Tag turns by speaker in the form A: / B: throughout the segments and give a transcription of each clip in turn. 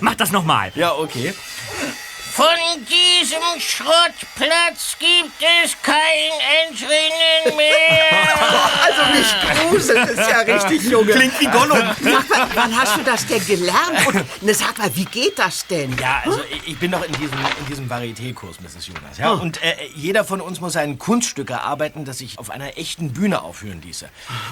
A: Mach das nochmal.
B: Ja, okay.
C: Von diesem Schrottplatz gibt es kein Entrinnen mehr.
D: Also mich gruselt es ja richtig, Junge.
B: Klingt wie Gollum.
D: Sag mal, wann hast du das denn gelernt? Und ne, sag mal, wie geht das denn?
B: Ja, also ich- ich bin doch in diesem, in diesem Varieté-Kurs, Mrs. Jonas. Ja? Und äh, jeder von uns muss ein Kunststück erarbeiten, das sich auf einer echten Bühne aufführen ließe.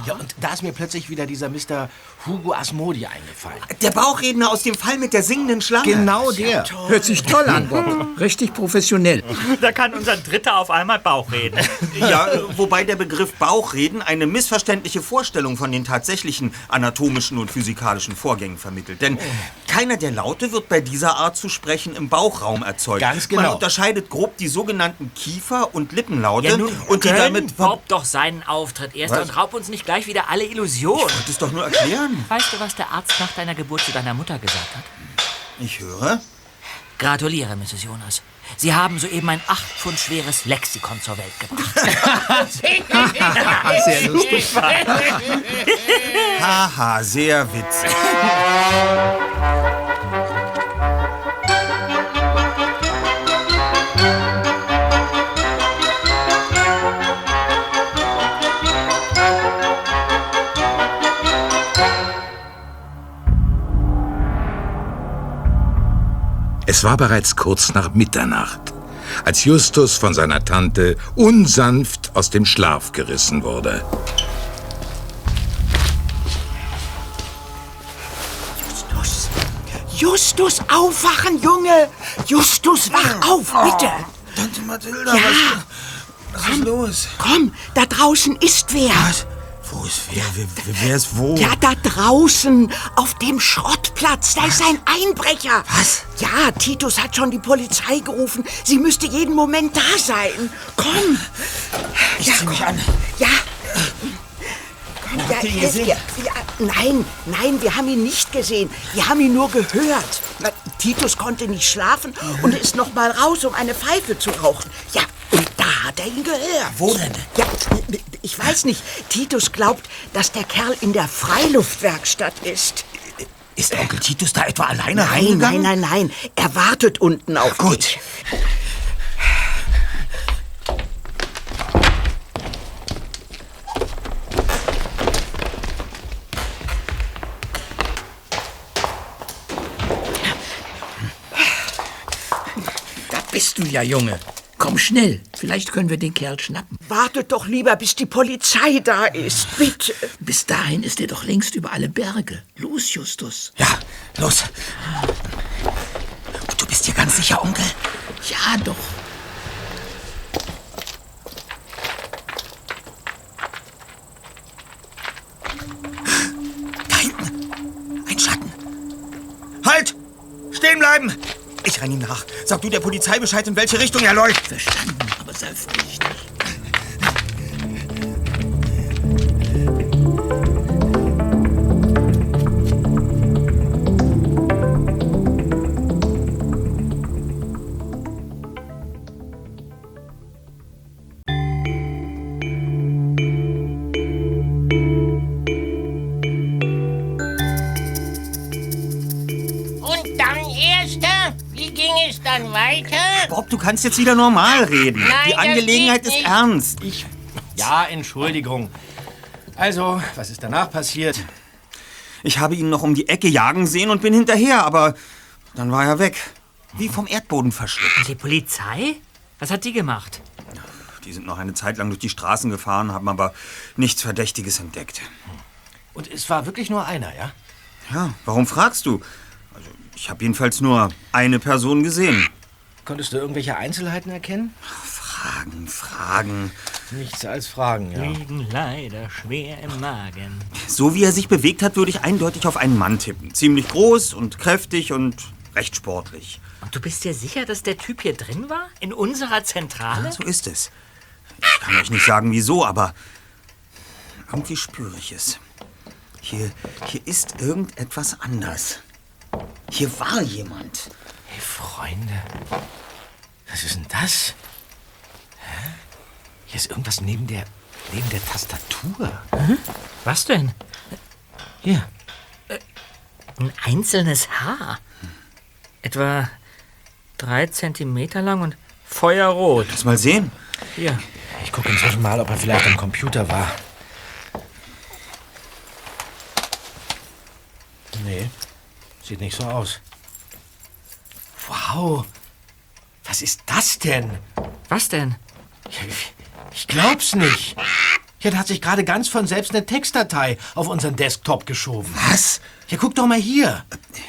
B: Ja, und da ist mir plötzlich wieder dieser Mr. Hugo Asmodi eingefallen.
E: Der Bauchredner aus dem Fall mit der singenden Schlange.
B: Genau der.
F: Hört sich toll an, Bob. Richtig professionell.
A: Da kann unser Dritter auf einmal Bauch reden.
E: Ja, wobei der Begriff Bauchreden eine missverständliche Vorstellung von den tatsächlichen anatomischen und physikalischen Vorgängen vermittelt. Denn keiner der Laute wird bei dieser Art zu sprechen im Bauchraum erzeugt.
B: Ganz genau.
E: Man unterscheidet grob die sogenannten Kiefer- und Lippenlaute
A: Ja, nun
E: und die damit...
A: Bob doch seinen Auftritt erst
E: Was?
A: und raub uns nicht gleich wieder alle Illusionen.
E: Ich wollte es doch nur erklären.
A: Weißt du, was der Arzt nach deiner Geburt zu deiner Mutter gesagt hat?
E: Ich höre.
A: Gratuliere, Mrs. Jonas. Sie haben soeben ein acht Pfund schweres Lexikon zur Welt gebracht.
F: Sehr lustig.
E: Haha, sehr witzig.
G: Es war bereits kurz nach Mitternacht, als Justus von seiner Tante unsanft aus dem Schlaf gerissen wurde.
D: Justus, Justus, aufwachen, Junge! Justus, wach auf, bitte!
E: Tante Mathilda,
D: Ja.
E: was, was ist los?
D: Komm, da draußen ist wer.
E: Was? Wo ist wer? Wer, wer, wer ist wo?
D: Ja, da draußen, auf dem Schrottplatz, da ist ein Einbrecher.
E: Was?
D: Ja, Titus hat schon die Polizei gerufen. Sie müsste jeden Moment da sein. Komm.
E: Ich
D: ja,
E: zieh mich
D: komm.
E: an.
D: Ja. Komm, ja,
E: Habt ihr ihn gesehen?
D: Ja, ja, nein, nein, wir haben ihn nicht gesehen. Wir haben ihn nur gehört. Titus konnte nicht schlafen und ist noch mal raus, um eine Pfeife zu rauchen. Ja, und da hat er ihn gehört.
E: Wo denn?
D: Ja, ich weiß nicht. Titus glaubt, dass der Kerl in der Freiluftwerkstatt ist.
E: Ist Onkel Titus da etwa alleine
D: Nein,
E: reingegangen?
D: nein, nein, nein. Er wartet unten auf
E: Gut.
D: dich.
F: Da bist du ja, Junge. Komm schnell. Vielleicht können wir den Kerl schnappen.
D: Wartet doch lieber, bis die Polizei da ist. Bitte.
F: Bis dahin ist er doch längst über alle Berge. Los, Justus.
E: Ja, los. Du bist dir ganz sicher, Onkel?
F: Ja, doch.
E: Da hinten. Ein Schatten. Halt! Stehen bleiben! Ich renn ihm nach. Sag du der Polizei Bescheid, in welche Richtung er läuft.
F: Verstanden, aber sei vorsichtig.
E: Kannst jetzt wieder normal reden.
C: Nein,
E: Die Angelegenheit ist
C: nicht.
E: ernst.
B: Ich. Ja, Entschuldigung. Also, was ist danach passiert?
E: Ich habe ihn noch um die Ecke jagen sehen und bin hinterher, aber dann war er weg. Wie vom Erdboden verschluckt.
A: Die Polizei? Was hat die gemacht?
E: Die sind noch eine Zeit lang durch die Straßen gefahren, haben aber nichts Verdächtiges entdeckt.
B: Und es war wirklich nur einer, ja?
E: Ja, warum fragst du? Also, ich habe jedenfalls nur eine Person gesehen.
B: Konntest du irgendwelche Einzelheiten erkennen?
E: Fragen, Fragen.
B: Nichts als Fragen, ja.
A: Liegen leider schwer im Magen.
E: So wie er sich bewegt hat, würde ich eindeutig auf einen Mann tippen. Ziemlich groß und kräftig und recht sportlich.
A: Und du bist dir sicher, dass der Typ hier drin war? In unserer Zentrale?
E: So ist es. Ich kann euch nicht sagen, wieso, aber irgendwie spüre ich es. Hier, hier ist irgendetwas anders. Hier war jemand.
B: Hey, Freunde. Was ist denn das? Hä? Hier ist irgendwas neben der Neben der Tastatur.
A: Was denn?
B: Hier.
A: Ein einzelnes Haar. Etwa drei Zentimeter lang und feuerrot.
E: Lass mal sehen.
A: Hier.
B: Ich gucke inzwischen mal, ob er vielleicht am Computer war. Nee, sieht nicht so aus. Wow, was ist das denn?
A: Was denn?
B: Ich, ich glaub's nicht. Ja, da hat sich gerade ganz von selbst eine Textdatei auf unseren Desktop geschoben.
E: Was?
B: Ja, guck doch mal hier.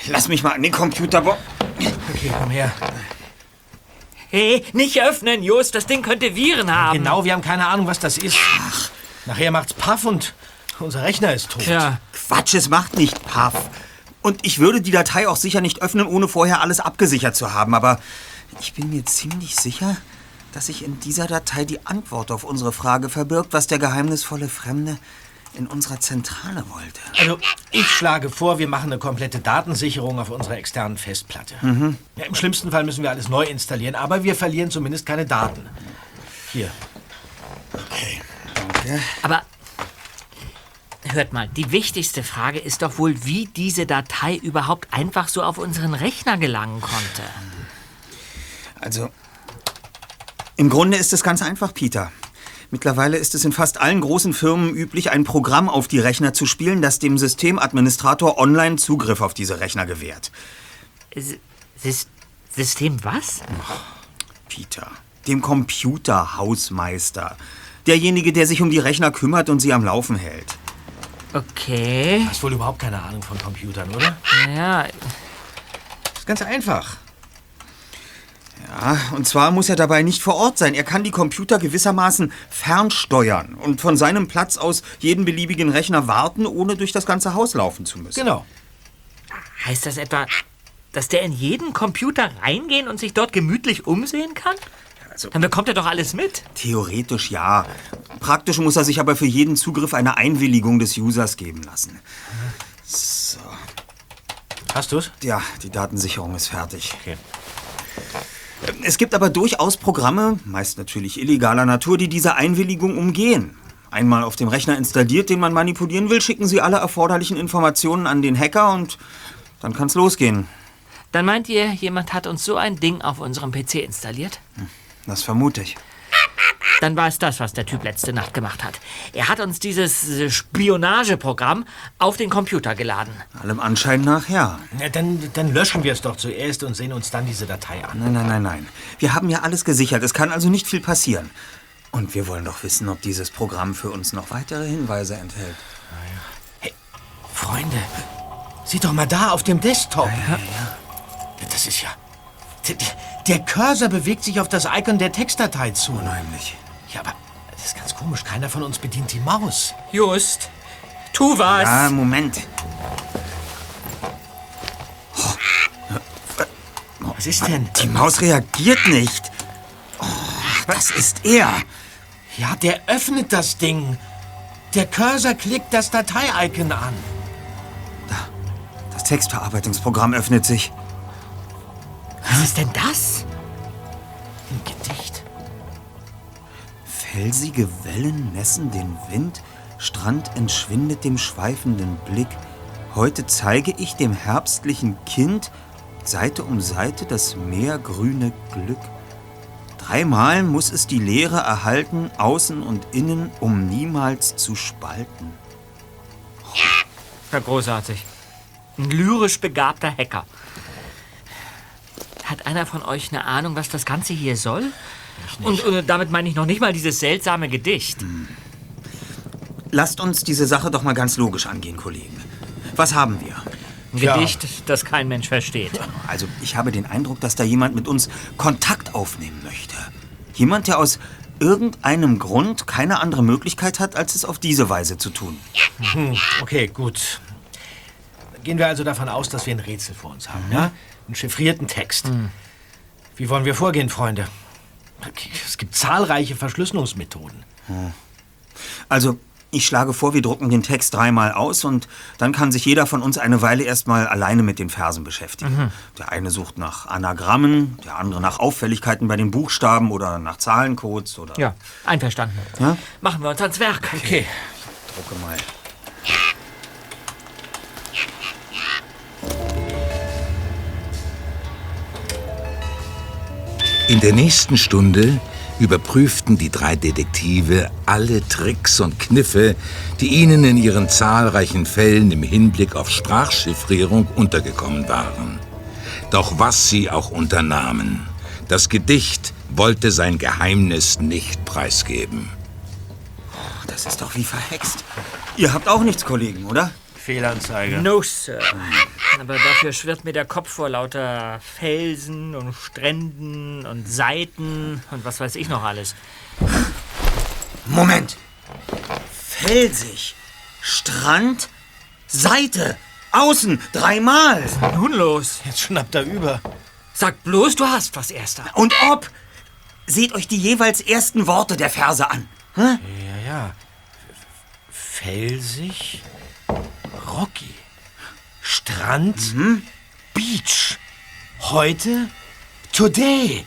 E: Lass mich mal an den Computer.
B: Okay, komm her.
A: Hey, nicht öffnen, Just. Das Ding könnte Viren haben.
B: Genau, wir haben keine Ahnung, was das ist. Nachher macht's Paff und unser Rechner ist tot.
A: Tja,
E: Quatsch, es macht nicht Paff. Und ich würde die Datei auch sicher nicht öffnen, ohne vorher alles abgesichert zu haben. Aber ich bin mir ziemlich sicher, dass sich in dieser Datei die Antwort auf unsere Frage verbirgt, was der geheimnisvolle Fremde in unserer Zentrale wollte.
B: Also, ich schlage vor, wir machen eine komplette Datensicherung auf unserer externen Festplatte. Ja, Im schlimmsten Fall müssen wir alles neu installieren, aber wir verlieren zumindest keine Daten. Hier.
A: aber hört mal, die wichtigste Frage ist doch wohl, wie diese Datei überhaupt einfach so auf unseren Rechner gelangen konnte.
E: Also, im Grunde ist es ganz einfach, Peter. Mittlerweile ist es in fast allen großen Firmen üblich, ein Programm auf die Rechner zu spielen, das dem Systemadministrator online Zugriff auf diese Rechner gewährt.
A: Sys System was?
E: Peter, dem Computerhausmeister. Derjenige, der sich um die Rechner kümmert und sie am Laufen hält.
A: Okay.
B: Hast wohl überhaupt keine Ahnung von Computern, oder?
A: Ja,
B: ist ganz einfach.
E: Ja, und zwar muss er dabei nicht vor Ort sein. Er kann die Computer gewissermaßen fernsteuern und von seinem Platz aus jeden beliebigen Rechner warten, ohne durch das ganze Haus laufen zu müssen.
B: Genau.
A: heißt das etwa, dass der in jeden Computer reingehen und sich dort gemütlich umsehen kann?
E: Also-
A: Dann bekommt er doch alles mit.
E: Theoretisch ja. Praktisch muss er sich aber für jeden Zugriff eine Einwilligung des Users geben lassen.
B: Hast du's?
E: Ja, die Datensicherung ist fertig.
B: Okay.
E: Es gibt aber durchaus Programme, meist natürlich illegaler Natur, die diese Einwilligung umgehen. Einmal auf dem Rechner installiert, den man manipulieren will, schicken sie alle erforderlichen Informationen an den Hacker und dann kann's losgehen.
A: Dann meint ihr, jemand hat uns so ein Ding auf unserem PC installiert?
E: Das vermute ich.
A: Dann war es das, was der Typ letzte Nacht gemacht hat. Er hat uns dieses äh, Spionageprogramm auf den Computer geladen.
E: Allem Anschein nach ja.
B: Na, dann, dann löschen wir es doch zuerst und sehen uns dann diese Datei an.
E: Nein, nein, nein, nein. Wir haben ja alles gesichert. Es kann also nicht viel passieren. Und wir wollen doch wissen, ob dieses Programm für uns noch weitere Hinweise enthält.
B: Freunde, sieh doch mal da auf dem Desktop. Ja, Das ist ja. Der, Cursor bewegt sich auf das Icon der Textdatei zu.
E: Unheimlich.
B: Ja, aber das ist ganz komisch. Keiner von uns bedient die Maus.
A: Just, tu was!
E: Ah, Moment.
B: Was ist denn?
E: Die Maus reagiert nicht. Oh, das ist er.
B: Ja, der öffnet das Ding. Der Cursor klickt das Datei-Icon an.
E: Das Textverarbeitungsprogramm öffnet sich.
A: Was ist denn das?
B: Ein Gedicht.
E: Felsige Wellen messen den Wind, Strand entschwindet dem schweifenden Blick. Heute zeige ich dem herbstlichen Kind Seite um Seite das meergrüne Glück. Dreimal muss es die Leere erhalten, außen und innen, um niemals zu spalten.
A: Ja, großartig. Ein lyrisch begabter Hacker. Hat einer von euch eine Ahnung, was das Ganze hier soll? Und, und damit meine ich noch nicht mal dieses seltsame Gedicht.
E: Lasst uns diese Sache doch mal ganz logisch angehen, Kollegen. Was haben wir?
A: Ein
B: Ja.
A: Gedicht, das kein Mensch versteht.
E: Also, ich habe den Eindruck, dass da jemand mit uns Kontakt aufnehmen möchte. Jemand, der aus irgendeinem Grund keine andere Möglichkeit hat, als es auf diese Weise zu tun.
B: Okay, gut. Gehen wir also davon aus, dass wir ein Rätsel vor uns haben, ja? Einen chiffrierten Text. Wie wollen wir vorgehen, Freunde? Es gibt zahlreiche Verschlüsselungsmethoden.
E: Also, Ich schlage vor, wir drucken den Text dreimal aus und dann kann sich jeder von uns eine Weile erstmal alleine mit den Versen beschäftigen. Der eine sucht nach Anagrammen, der andere nach Auffälligkeiten bei den Buchstaben oder nach Zahlencodes oder.
A: Ja, einverstanden.
E: Ja?
A: Machen wir uns ans Werk.
B: Okay.
E: Drucke mal.
G: In der nächsten Stunde überprüften die drei Detektive alle Tricks und Kniffe, die ihnen in ihren zahlreichen Fällen im Hinblick auf Sprachchiffrierung untergekommen waren. Doch was sie auch unternahmen, das Gedicht wollte sein Geheimnis nicht preisgeben.
E: Das ist doch wie verhext. Ihr habt auch nichts, Kollegen, oder?
B: Fehlanzeige.
A: No, Sir. Aber dafür schwirrt mir der Kopf vor lauter Felsen und Stränden und Seiten und was weiß ich noch alles.
E: Moment. Felsig. Strand. Seite. Außen. Dreimal.
A: Nun los.
B: Jetzt schnappt er über.
A: Sag bloß, du hast was, Erster.
E: Und ob. Seht euch die jeweils ersten Worte der Verse an.
B: Ja, ja. Felsig. Rocky. Strand. Beach. Heute. Today.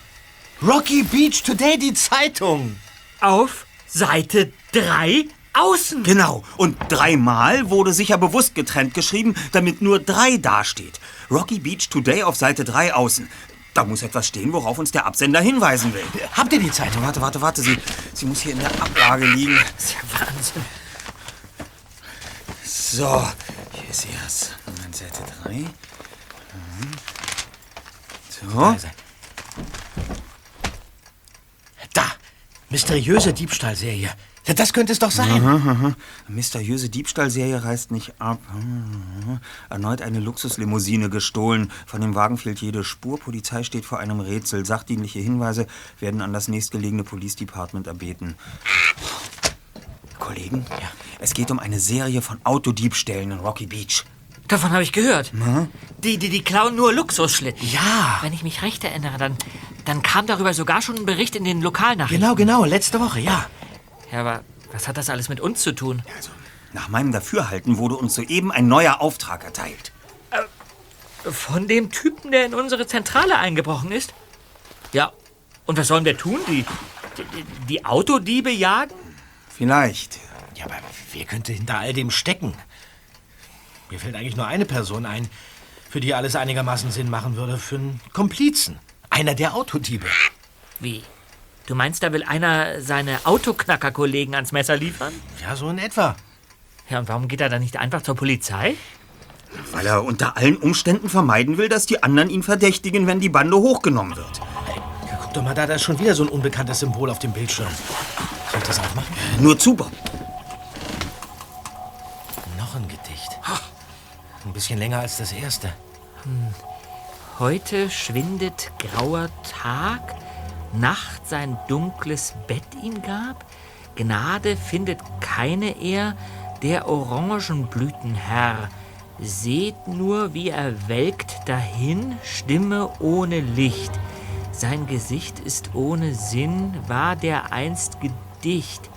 B: Rocky Beach Today, die Zeitung.
A: Auf Seite 3 außen.
E: Genau. Und dreimal wurde sicher bewusst getrennt geschrieben, damit nur drei dasteht. Rocky Beach Today auf Seite 3 außen. Da muss etwas stehen, worauf uns der Absender hinweisen will.
B: Habt ihr die Zeitung?
E: Warte, warte, warte. Sie, sie muss hier in der Ablage liegen.
A: Das ist ja Wahnsinn.
E: So, erst. Moment, Seite 3. Mhm. So.
B: Da. Mysteriöse Diebstahlserie. Das könnte es doch sein.
E: Mysteriöse Diebstahlserie reißt nicht ab. Erneut eine Luxuslimousine gestohlen. Von dem Wagen fehlt jede Spur. Polizei steht vor einem Rätsel. Sachdienliche Hinweise werden an das nächstgelegene Police Department erbeten. Kollegen, es geht um eine Serie von Autodiebstählen in Rocky Beach.
A: Davon habe ich gehört. Die, die, die klauen nur Luxusschlitten.
B: Ja.
A: Wenn ich mich recht erinnere, dann, dann kam darüber sogar schon ein Bericht in den Lokalnachrichten.
B: Genau, genau. Letzte Woche, ja.
A: Ja, aber was hat das alles mit uns zu tun?
E: Also, nach meinem Dafürhalten wurde uns soeben ein neuer Auftrag erteilt.
A: Von dem Typen, der in unsere Zentrale eingebrochen ist? Ja. Und was sollen wir tun? Die, die, die Autodiebe jagen?
E: Vielleicht.
B: Ja, aber wer könnte hinter all dem stecken? Mir fällt eigentlich nur eine Person ein, für die alles einigermaßen Sinn machen würde. Für einen Komplizen. Einer der Autodiebe.
A: Wie? Du meinst, da will einer seine Autoknacker-Kollegen ans Messer liefern?
B: Ja, so in etwa.
A: Ja, und warum geht er dann nicht einfach zur Polizei?
E: Weil er unter allen Umständen vermeiden will, dass die anderen ihn verdächtigen, wenn die Bande hochgenommen wird.
B: Guck doch mal, da, da ist schon wieder so ein unbekanntes Symbol auf dem Bildschirm. Das aufmachen?
E: Nur zu, Bob.
B: Noch ein Gedicht. Ein bisschen länger als das erste.
A: Heute schwindet grauer Tag, Nacht sein dunkles Bett ihm gab, Gnade findet keine er, der Orangenblütenherr. Seht nur, wie er welkt dahin, Stimme ohne Licht. Sein Gesicht ist ohne Sinn, war der einst Gedicht.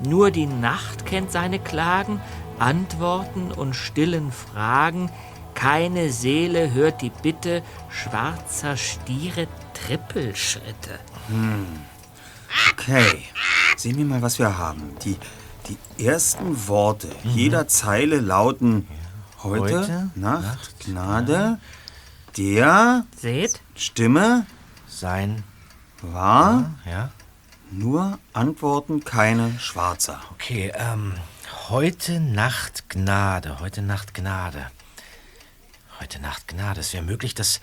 A: Nur die Nacht kennt seine Klagen, Antworten und stillen Fragen. Keine Seele hört die Bitte schwarzer Stiere Trippelschritte.
E: Okay. Sehen wir mal, was wir haben. Die, die ersten Worte jeder Zeile lauten Heute,
B: Heute,
E: Nacht, Gnade, der
A: Seht?
E: Stimme
B: Sein.
E: war
B: Ja.
E: Nur Antworten keine Schwarzer.
B: Okay, ähm. Heute Nacht Gnade. Heute Nacht Gnade. Heute Nacht Gnade. Es wäre möglich, dass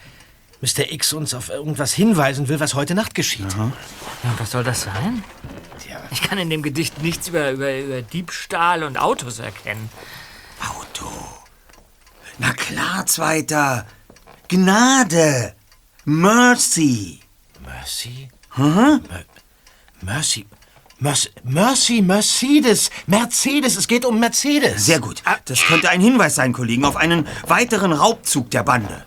B: Mr. X uns auf irgendwas hinweisen will, was heute Nacht geschieht.
A: Ja, und was soll das sein?
B: Tja.
A: Ich kann in dem Gedicht nichts über, über, über Diebstahl und Autos erkennen.
E: Auto. Na klar, Zweiter. Gnade. Mercy.
B: Mercy? Mer Mercy. Mercy, Mercy, Mercedes, Mercedes, es geht um Mercedes.
E: Sehr gut. Das könnte ein Hinweis sein, Kollegen, auf einen weiteren Raubzug der Bande.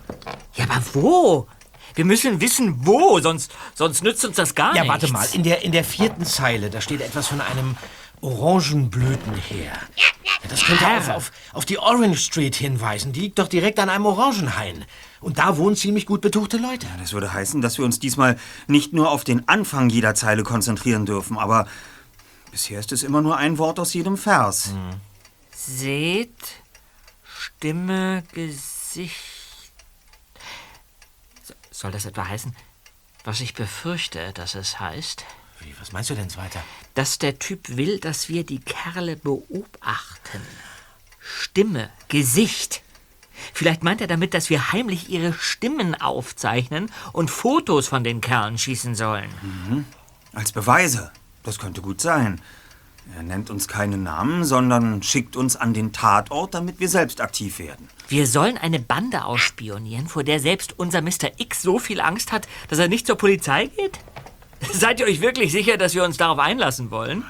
A: Ja, aber wo? Wir müssen wissen, wo, sonst, sonst nützt uns das gar
B: Ja,
A: nichts.
B: warte mal, in der, in der vierten Zeile, da steht etwas von einem Orangenblüten her. Ja, das könnte
A: Herr.
B: auf, auf, die Orange Street hinweisen. Die liegt doch direkt an einem Orangenhain. Und da wohnen ziemlich gut betuchte Leute.
E: Das würde heißen, dass wir uns diesmal nicht nur auf den Anfang jeder Zeile konzentrieren dürfen, aber bisher ist es immer nur ein Wort aus jedem Vers.
A: Seht, Stimme, Gesicht. So- Soll das etwa heißen, was ich befürchte, dass es heißt?
B: Wie, was meinst du denn weiter?
A: Dass der Typ will, dass wir die Kerle beobachten. Stimme, Gesicht. Vielleicht meint er damit, dass wir heimlich ihre Stimmen aufzeichnen und Fotos von den Kerlen schießen sollen.
E: Als Beweise. Das könnte gut sein. Er nennt uns keine Namen, sondern schickt uns an den Tatort, damit wir selbst aktiv werden.
A: Wir sollen eine Bande ausspionieren, vor der selbst unser Mr. X so viel Angst hat, dass er nicht zur Polizei geht? Seid ihr euch wirklich sicher, dass wir uns darauf einlassen wollen?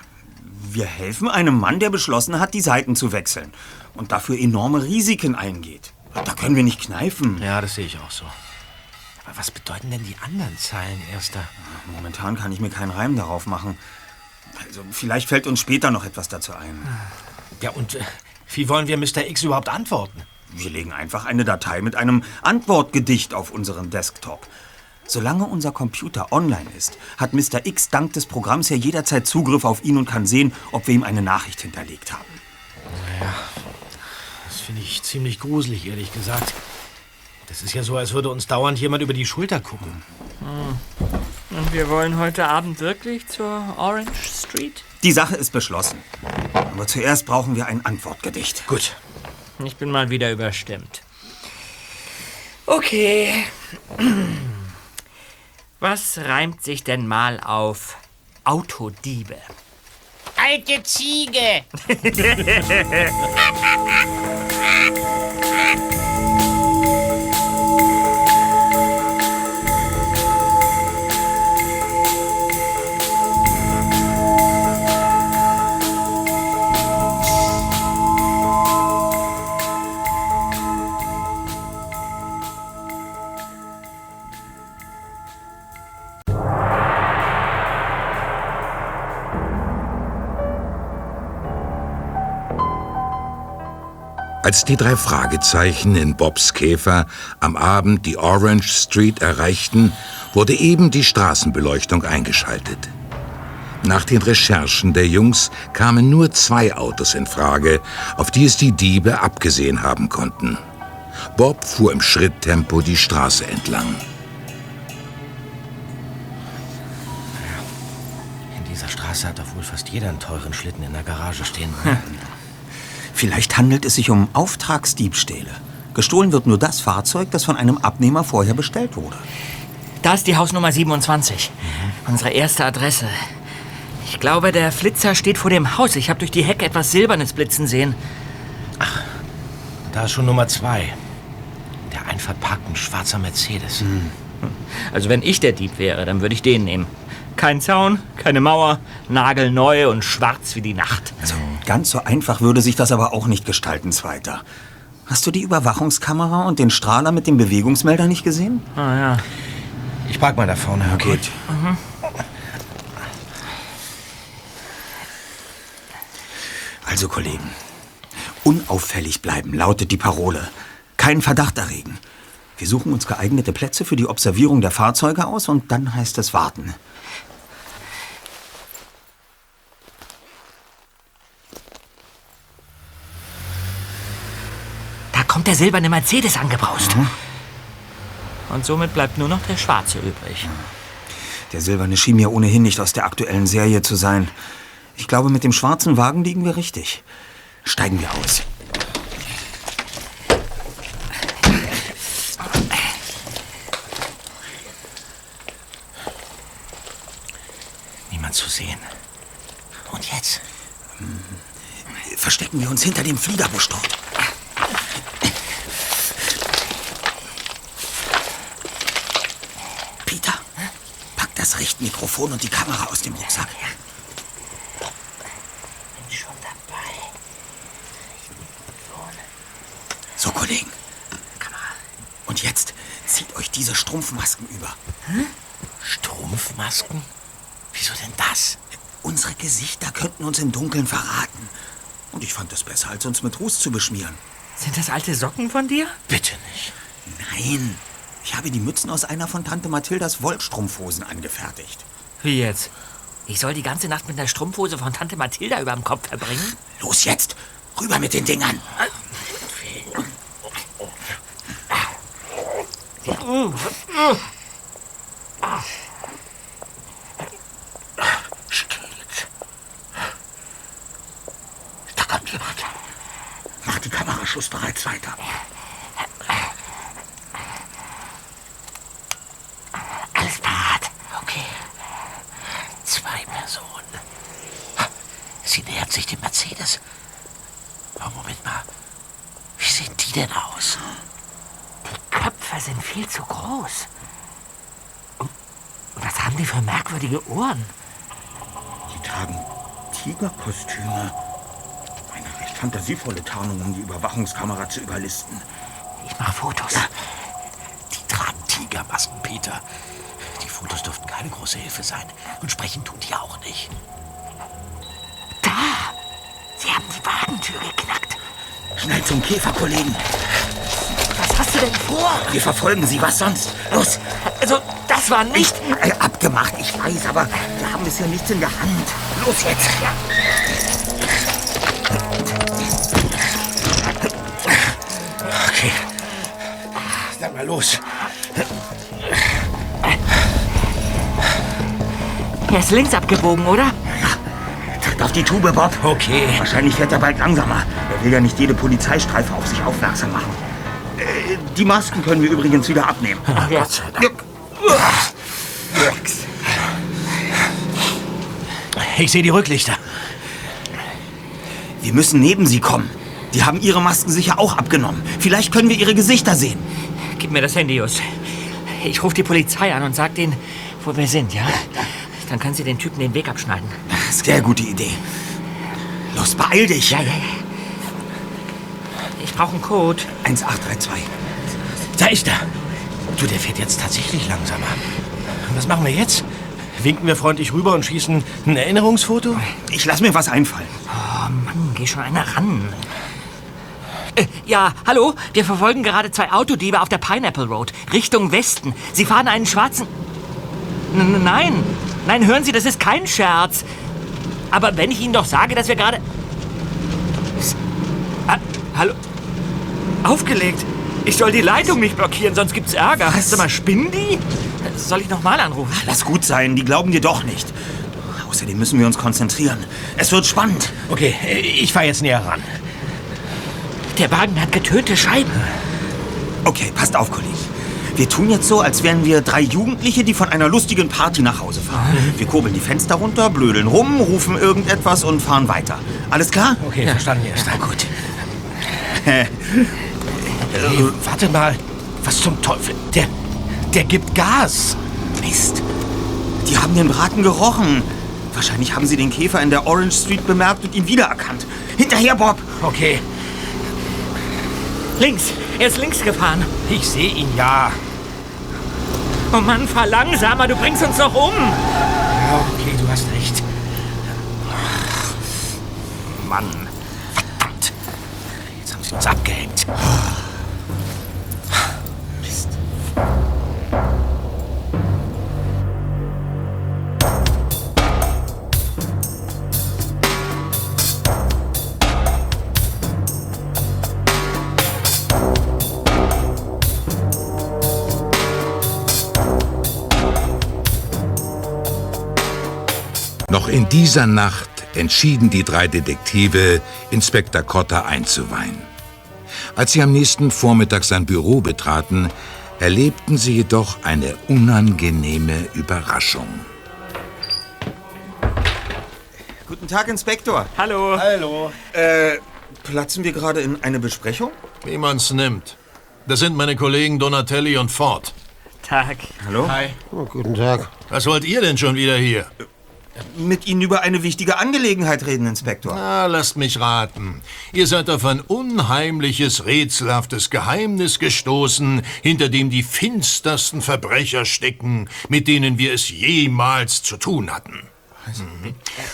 E: Wir helfen einem Mann, der beschlossen hat, die Seiten zu wechseln und dafür enorme Risiken eingeht. Da können wir nicht kneifen.
B: Ja, das sehe ich auch so. Aber was bedeuten denn die anderen Zeilen, Erster?
E: Momentan kann ich mir keinen Reim darauf machen. Also vielleicht fällt uns später noch etwas dazu ein.
B: Ja, und äh, wie wollen wir Mr. X überhaupt antworten?
E: Wir legen einfach eine Datei mit einem Antwortgedicht auf unseren Desktop. Solange unser Computer online ist, hat Mr. X dank des Programms ja jederzeit Zugriff auf ihn und kann sehen, ob wir ihm eine Nachricht hinterlegt haben.
B: Das finde ich ziemlich gruselig, ehrlich gesagt. Das ist ja so, als würde uns dauernd jemand über die Schulter gucken.
A: Und wir wollen heute Abend wirklich zur Orange Street?
E: Die Sache ist beschlossen. Aber zuerst brauchen wir ein Antwortgedicht.
B: Gut.
A: Ich bin mal wieder überstimmt. Okay. Was reimt sich denn mal auf Autodiebe?
C: Alte Ziege.
G: Als die drei Fragezeichen in Bobs Käfer am Abend die Orange Street erreichten, wurde eben die Straßenbeleuchtung eingeschaltet. Nach den Recherchen der Jungs kamen nur zwei Autos in Frage, auf die es die Diebe abgesehen haben konnten. Bob fuhr im Schritttempo die Straße entlang.
B: In dieser Straße hat doch wohl fast jeder einen teuren Schlitten in der Garage stehen.
E: Vielleicht handelt es sich um Auftragsdiebstähle. Gestohlen wird nur das Fahrzeug, das von einem Abnehmer vorher bestellt wurde.
A: Da ist die Hausnummer 27. Unsere erste Adresse. Ich glaube, der Flitzer steht vor dem Haus. Ich habe durch die Hecke etwas Silbernes blitzen sehen.
B: Da ist schon Nummer zwei. Der Einfahrt parkt ein schwarzer Mercedes.
A: Also wenn ich der Dieb wäre, dann würde ich den nehmen. Kein Zaun, keine Mauer, nagelneu und schwarz wie die Nacht.
E: Also ganz so einfach würde sich das aber auch nicht gestalten, Zweiter. Hast du die Überwachungskamera und den Strahler mit dem Bewegungsmelder nicht gesehen?
A: Ah ja.
B: Ich park mal da vorne. Okay.
E: Gut. Also, Kollegen, unauffällig bleiben lautet die Parole. Keinen Verdacht erregen. Wir suchen uns geeignete Plätze für die Observierung der Fahrzeuge aus und dann heißt es warten.
A: Kommt der silberne Mercedes angebraust. Und somit bleibt nur noch der schwarze übrig.
E: Der silberne schien mir ohnehin nicht aus der aktuellen Serie zu sein. Ich glaube, mit dem schwarzen Wagen liegen wir richtig. Steigen wir aus.
B: Niemand zu sehen. Und jetzt?
E: Verstecken wir uns hinter dem Fliegerbusch dort. Peter, pack das Richtmikrofon und die Kamera aus dem Rucksack.
A: Bin schon dabei.
E: So, Kollegen. Und jetzt zieht euch diese Strumpfmasken über.
B: Strumpfmasken? Wieso denn das?
E: Unsere Gesichter könnten uns im Dunkeln verraten. Und ich fand es besser, als uns mit Ruß zu beschmieren.
A: Sind das alte Socken von dir?
B: Bitte nicht.
E: Nein, ich habe die Mützen aus einer von Tante Mathildas Wollstrumpfhosen angefertigt.
A: Wie jetzt? Ich soll die ganze Nacht mit einer Strumpfhose von Tante Mathilda über dem Kopf verbringen?
E: Los jetzt, rüber mit den Dingern. Da kommt jemand. Mach die Kamera schussbereit weiter.
C: Alles parat. Okay. Zwei Personen. Sie nähert sich dem Mercedes. Oh, Moment mal. Wie sehen die denn aus?
A: Die Köpfe sind viel zu groß. Und und was haben die für merkwürdige Ohren?
E: Die tragen Tigerkostüme. Eine recht fantasievolle Tarnung, um die Überwachungskamera zu überlisten.
A: Ich mache Fotos.
B: Die tragen Tigermasken, Peter. Die Fotos dürften keine große Hilfe sein. Und sprechen tun die auch nicht.
A: Sie haben die Wagentür geknackt.
E: Schnell zum Käferkollegen.
A: Was hast du denn vor?
E: Wir verfolgen sie, was sonst? Los,
A: Also, das war nicht...
E: äh, abgemacht, ich weiß, aber wir haben bisher nichts in der Hand. Los jetzt.
B: Okay. Mal los.
A: Er ist links abgebogen, oder?
E: Tritt auf die Tube, Bob.
B: Okay.
E: Wahrscheinlich fährt er bald langsamer. Er will ja nicht jede Polizeistreife auf sich aufmerksam machen. Äh, die Masken können wir übrigens wieder abnehmen.
A: Ja.
B: Ich sehe die Rücklichter.
E: Wir müssen neben sie kommen. Die haben ihre Masken sicher auch abgenommen. Vielleicht können wir ihre Gesichter sehen.
A: Gib mir das Handy, Just. Ich rufe die Polizei an und sag denen, wo wir sind, ja? Dann können sie den Typen den Weg abschneiden.
E: Sehr gute Idee. Los, beeil dich.
A: Ja, ja, ja. Ich brauche einen Code.
E: 1832.
B: Da ist er. Du, der fährt jetzt tatsächlich langsamer. Was machen wir jetzt? Winken wir freundlich rüber und schießen ein Erinnerungsfoto?
E: Ich lass mir was einfallen.
A: Mann, geh schon einer ran. Äh, ja, hallo? Wir verfolgen gerade zwei Autodiebe auf der Pineapple Road, Richtung Westen. Sie fahren einen schwarzen... N nein, nein, hören Sie, das ist kein Scherz. Aber wenn ich Ihnen doch sage, dass wir gerade... Ah, hallo? Aufgelegt. Ich soll die Leitung nicht blockieren, sonst gibt's Ärger. Sag mal, spinnen die? Soll ich nochmal anrufen?
E: Lass gut sein, die glauben dir doch nicht. Außerdem müssen wir uns konzentrieren. Es wird spannend.
B: Okay, ich fahre jetzt näher ran.
A: Der Wagen hat getönte Scheiben.
E: Okay, passt auf, Kollege. Wir tun jetzt so, als wären wir drei Jugendliche, die von einer lustigen Party nach Hause fahren. Wir kurbeln die Fenster runter, blödeln rum, rufen irgendetwas und fahren weiter. Alles klar?
B: Okay, verstanden erst.
E: Na gut.
B: Hey, warte mal. Was zum Teufel? Der, der gibt Gas.
E: Mist. Die haben den Braten gerochen. Wahrscheinlich haben sie den Käfer in der Orange Street bemerkt und ihn wiedererkannt. Hinterher, Bob!
B: Okay,
A: Links. Er ist links gefahren.
B: ich sehe ihn ja.
A: Oh Mann, fahr langsamer, du bringst uns doch um.
B: Ja, okay, du hast recht. Mann. Verdammt. Jetzt haben sie uns abgehängt.
G: In dieser Nacht entschieden die drei Detektive, Inspektor Cotter einzuweihen. Als sie am nächsten Vormittag sein Büro betraten, erlebten sie jedoch eine unangenehme Überraschung.
E: Guten Tag, Inspektor.
A: Hallo.
B: Hallo.
E: Äh, platzen wir gerade in eine Besprechung?
H: Wie man's nimmt. Das sind meine Kollegen Donatelli und Ford.
A: Tag.
E: Hallo?
B: Hi.
I: guten Tag.
H: Was wollt ihr denn schon wieder hier?
E: Mit Ihnen über eine wichtige Angelegenheit reden, Inspektor.
H: Ah, lasst mich raten. Ihr seid auf ein unheimliches, rätselhaftes Geheimnis gestoßen, hinter dem die finstersten Verbrecher stecken, mit denen wir es jemals zu tun hatten.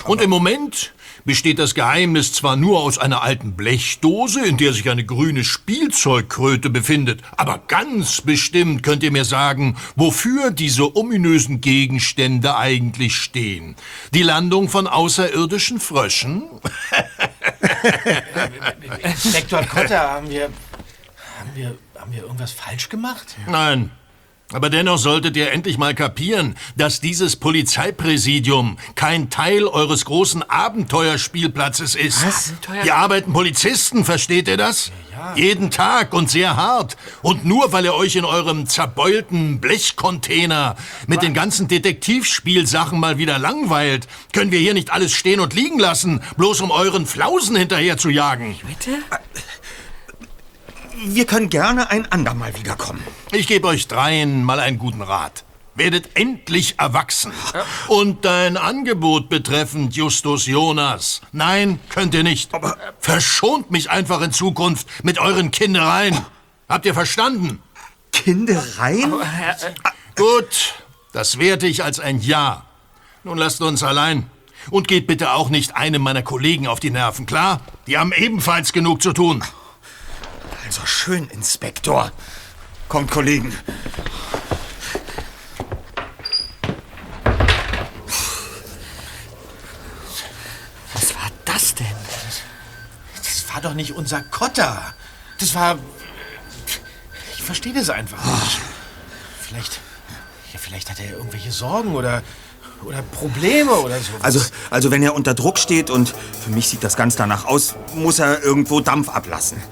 H: Und im Moment besteht das Geheimnis zwar nur aus einer alten Blechdose, in der sich eine grüne Spielzeugkröte befindet, aber ganz bestimmt könnt ihr mir sagen, wofür diese ominösen Gegenstände eigentlich stehen. Die Landung von außerirdischen Fröschen?
B: Inspektor Kotter, haben wir, haben wir, haben wir irgendwas falsch gemacht?
H: Nein. Aber dennoch solltet ihr endlich mal kapieren, dass dieses Polizeipräsidium kein Teil eures großen Abenteuerspielplatzes ist.
A: Was?
H: Hier arbeiten Polizisten, versteht ihr das? Jeden Tag und sehr hart. Und nur weil ihr euch in eurem zerbeulten Blechcontainer mit den ganzen Detektivspielsachen mal wieder langweilt, können wir hier nicht alles stehen und liegen lassen, bloß um euren Flausen hinterher zu jagen.
A: Bitte?
E: Wir können gerne ein andermal wiederkommen.
H: Ich gebe euch dreien mal einen guten Rat. Werdet endlich erwachsen. Und dein Angebot betreffend Justus Jonas. Nein, könnt ihr nicht. Aber verschont mich einfach in Zukunft mit euren Kindereien. Habt ihr verstanden?
E: Kindereien?
H: Gut, das werte ich als ein Ja. Nun lasst uns allein. Und geht bitte auch nicht einem meiner Kollegen auf die Nerven, klar? Die haben ebenfalls genug zu tun.
E: Also schön, Inspektor. Kommt, Kollegen.
A: Was war das denn?
B: Das war doch nicht unser Kotter. Das war. Ich verstehe das einfach nicht. Vielleicht. Ja, vielleicht hat er irgendwelche Sorgen oder. oder Probleme oder so.
E: Also, also wenn er unter Druck steht und für mich sieht das ganz danach aus, muss er irgendwo Dampf ablassen.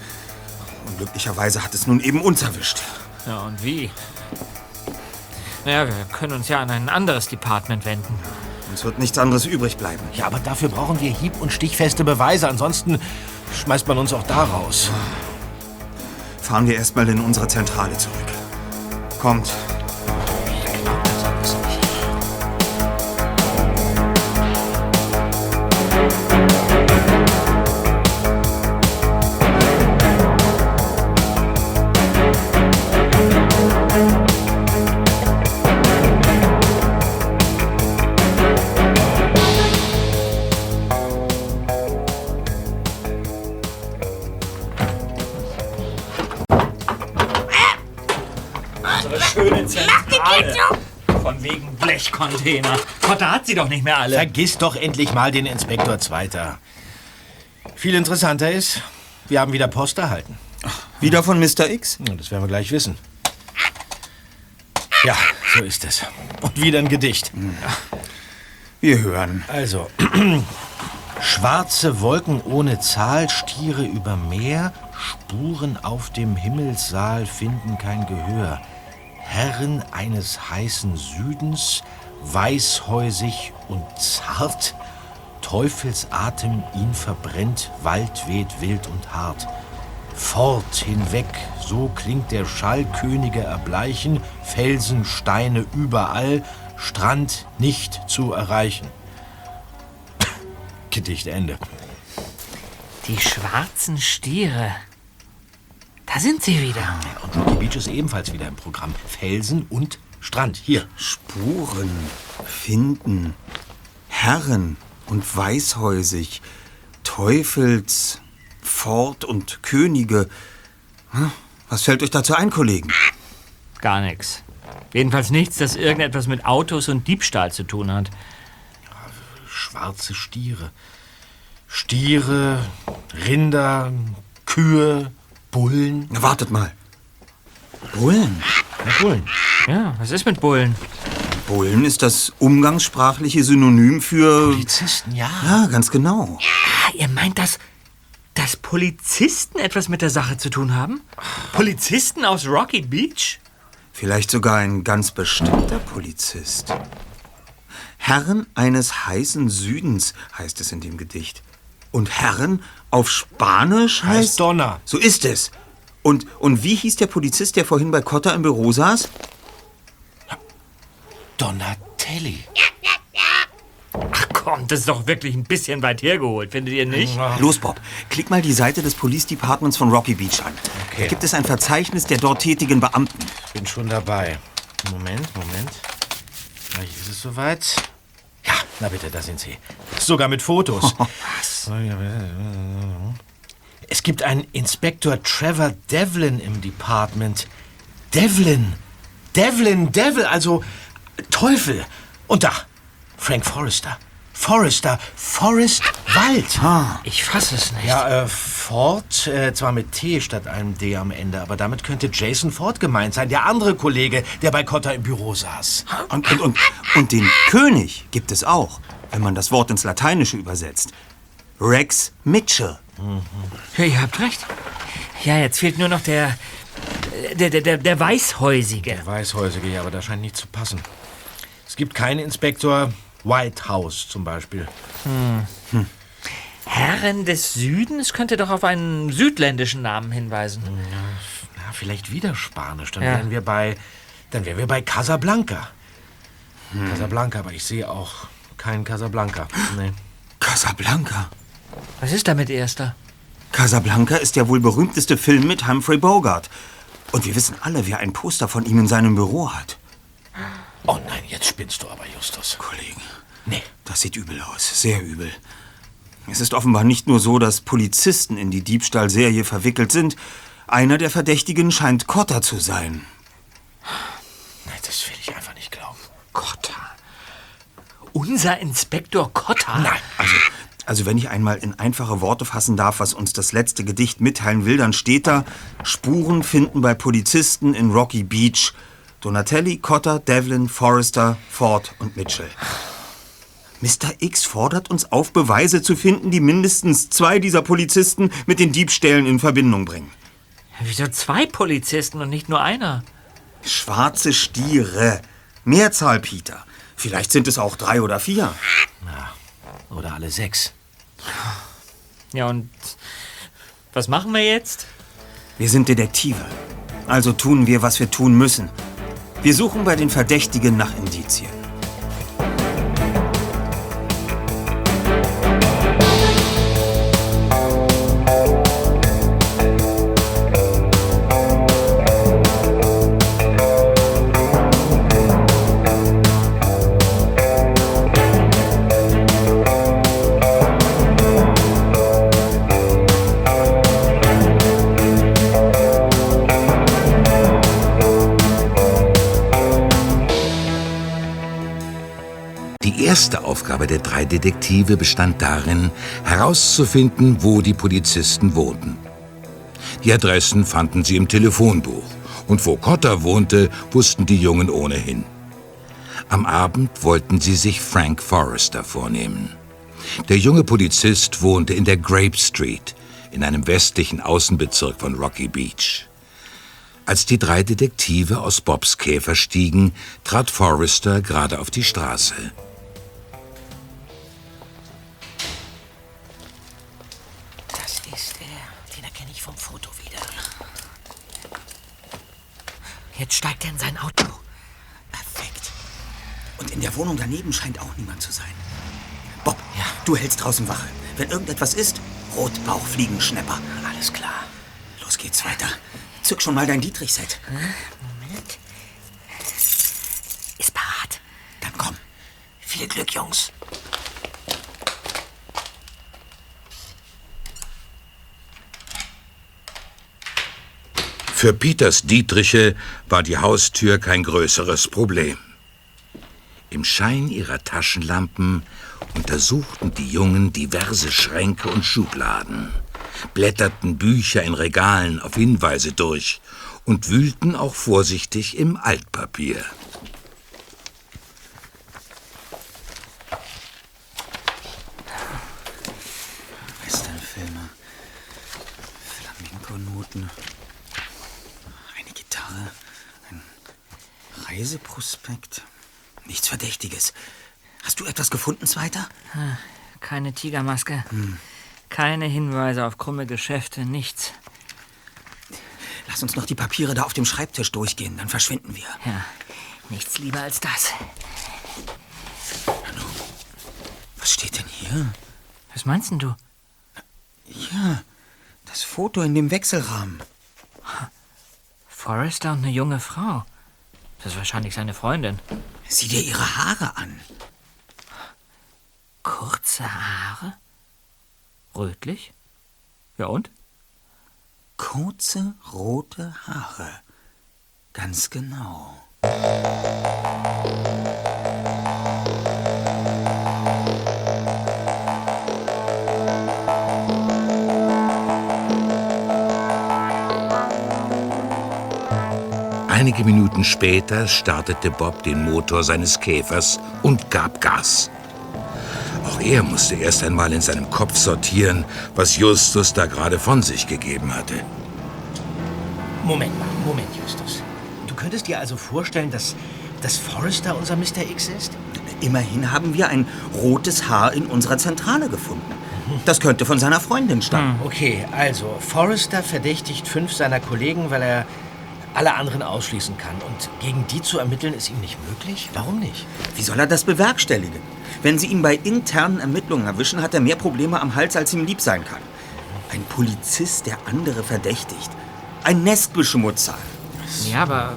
E: Glücklicherweise hat es nun eben uns erwischt.
A: Ja, und wie? Naja, wir können uns ja an ein anderes Department wenden.
E: Uns wird nichts anderes übrig bleiben.
B: Ja, aber dafür brauchen wir hieb- und stichfeste Beweise. Ansonsten schmeißt man uns auch da raus.
E: Fahren wir erstmal in unsere Zentrale zurück. Kommt.
A: Wegen Blechcontainer. Kotter hat sie doch nicht mehr alle.
B: Vergiss doch endlich mal den Inspektor Zweiter. Viel interessanter ist, wir haben wieder Post erhalten.
E: Wieder von Mr. X?
B: Ja, Das werden wir gleich wissen. Ja, so ist es. Und wieder ein Gedicht.
E: Wir hören.
B: Also, schwarze Wolken ohne Zahl, Stiere über Meer, Spuren auf dem Himmelssaal finden kein Gehör. Herren eines heißen Südens, weißhäusig und zart, Teufelsatem ihn verbrennt, Wald weht wild und hart. Fort hinweg, so klingt der Schall, Könige erbleichen, Felsen, Steine überall, Strand nicht zu erreichen. Gedicht Ende.
A: Die schwarzen Stiere. Da sind sie wieder.
B: Und Rocky Beach ist ebenfalls wieder im Programm. Felsen und Strand. Hier.
E: Spuren finden. Herren und weißhäusig. Teufels, Fort und Könige. Hm? Was fällt euch dazu ein, Kollegen?
A: Gar nichts. Jedenfalls nichts, das irgendetwas mit Autos und Diebstahl zu tun hat.
B: Schwarze Stiere. Stiere, Rinder, Kühe, Bullen.
E: Na, wartet mal. Bullen.
B: Ja, Bullen.
A: Ja, was ist mit Bullen?
E: Bullen ist das umgangssprachliche Synonym für.
B: Polizisten, ja.
E: Ja, ganz genau.
A: Ah, ihr meint, dass, dass Polizisten etwas mit der Sache zu tun haben? Polizisten aus Rocky Beach?
E: Vielleicht sogar ein ganz bestimmter Polizist. Herren eines heißen Südens heißt es in dem Gedicht. Und Herren auf Spanisch heißt.
B: Heißt Donner.
E: So ist es. Und, und wie hieß der Polizist, der vorhin bei Cotta im Büro saß?
B: Donatelli.
A: Ach komm, das ist doch wirklich ein bisschen weit hergeholt, findet ihr nicht?
E: Los, Bob, klick mal die Seite des Police Departments von Rocky Beach an.
B: Okay.
E: Da gibt es ein Verzeichnis der dort tätigen Beamten.
B: Bin schon dabei. Moment, Moment. Gleich ist es soweit. Ja, na bitte, da sind sie. Sogar mit Fotos. Es gibt einen Inspektor Trevor Devlin im Department. Devlin! Devlin, Devil, also Teufel. Und da, Frank Forrester. Forrester, Forrest Wald.
A: Ich fasse es nicht.
B: Ja, äh, Ford, äh, zwar mit T statt einem D am Ende, aber damit könnte Jason Ford gemeint sein, der andere Kollege, der bei Cotter im Büro saß.
E: Und, und, und, und den König gibt es auch, wenn man das Wort ins Lateinische übersetzt. Rex Mitchell.
A: Ja, ihr habt recht. Ja, jetzt fehlt nur noch der. Der, der, der, der Weißhäusige.
B: Weißhäusige, ja, aber das scheint nicht zu passen. Es gibt keinen Inspektor Whitehouse zum Beispiel.
A: Herren des Südens könnte doch auf einen südländischen Namen hinweisen.
B: Ja, vielleicht wieder Spanisch. Dann
A: Ja.
B: wären wir bei, dann wären wir bei Casablanca. Casablanca, aber ich sehe auch keinen Casablanca. Nee.
E: Casablanca.
A: Was ist damit, Erster?
E: Casablanca ist der wohl berühmteste Film mit Humphrey Bogart. Und wir wissen alle, wer ein Poster von ihm in seinem Büro hat.
B: Oh nein, jetzt spinnst du aber, Justus.
E: Kollegen,
B: Nee.
E: das sieht übel aus. Sehr übel. Es ist offenbar nicht nur so, dass Polizisten in die Diebstahlserie verwickelt sind. Einer der Verdächtigen scheint Cotter zu sein.
B: Nein, das will ich einfach nicht glauben.
A: Cotta. Unser Inspektor Cotta?
B: Nein.
E: Also, also wenn ich einmal in einfache Worte fassen darf, was uns das letzte Gedicht mitteilen will, dann steht da, Spuren finden bei Polizisten in Rocky Beach. Donatelli, Cotter, Devlin, Forrester, Ford und Mitchell. Mr. X fordert uns auf, Beweise zu finden, die mindestens zwei dieser Polizisten mit den Diebstählen in Verbindung bringen.
A: Wieso zwei Polizisten und nicht nur einer?
E: Schwarze Stiere. Mehrzahl, Peter. Vielleicht sind es auch drei oder vier.
B: Oder alle sechs.
A: Ja, und was machen wir jetzt?
E: Wir sind Detektive. Also tun wir, was wir tun müssen. Wir suchen bei den Verdächtigen nach Indizien.
G: Erste Aufgabe der drei Detektive bestand darin, herauszufinden, wo die Polizisten wohnten. Die Adressen fanden sie im Telefonbuch und wo Cotter wohnte, wussten die Jungen ohnehin. Am Abend wollten sie sich Frank Forrester vornehmen. Der junge Polizist wohnte in der Grape Street, in einem westlichen Außenbezirk von Rocky Beach. Als die drei Detektive aus Bobs Käfer stiegen, trat Forrester gerade auf die Straße.
A: Jetzt steigt er in sein Auto.
E: Perfekt. Und in der Wohnung daneben scheint auch niemand zu sein. Bob, du hältst draußen Wache. Wenn irgendetwas ist, Rotbauchfliegenschnepper.
C: Alles klar.
E: Los geht's weiter. Zück schon mal dein Dietrich-Set.
C: Moment. Ist parat.
E: Dann komm.
C: Viel Glück, Jungs.
G: Für Peters Dietriche war die Haustür kein größeres Problem. Im Schein ihrer Taschenlampen untersuchten die Jungen diverse Schränke und Schubladen, blätterten Bücher in Regalen auf Hinweise durch und wühlten auch vorsichtig im Altpapier.
E: Westernfilme. Flamenco-Noten. Eine Gitarre. Ein Reiseprospekt. Nichts Verdächtiges. Hast du etwas gefunden, Zweiter?
A: Keine Tigermaske. Keine Hinweise auf krumme Geschäfte, nichts.
E: Lass uns noch die Papiere da auf dem Schreibtisch durchgehen, dann verschwinden wir.
A: Ja, nichts lieber als das.
E: Was steht denn hier?
A: Was meinst denn du?
E: Ja, das Foto in dem Wechselrahmen.
A: Forrester und eine junge Frau. Das ist wahrscheinlich seine Freundin.
E: Sieh dir ihre Haare an.
A: Kurze Haare? Rötlich? Ja und?
E: Kurze rote Haare. Ganz genau.
G: Einige Minuten später startete Bob den Motor seines Käfers und gab Gas. Auch er musste erst einmal in seinem Kopf sortieren, was Justus da gerade von sich gegeben hatte.
B: Moment mal, Moment, Justus. Du könntest dir also vorstellen, dass, dass Forrester unser Mr. X ist?
E: Immerhin haben wir ein rotes Haar in unserer Zentrale gefunden. Das könnte von seiner Freundin stammen.
B: Okay, also Forrester verdächtigt fünf seiner Kollegen, weil er alle anderen ausschließen kann. Und gegen die zu ermitteln, ist ihm nicht möglich? Warum nicht?
E: Wie soll er das bewerkstelligen? Wenn sie ihn bei internen Ermittlungen erwischen, hat er mehr Probleme am Hals, als ihm lieb sein kann. Ein Polizist, der andere verdächtigt. Ein Nestbeschmutzer.
A: Ja, aber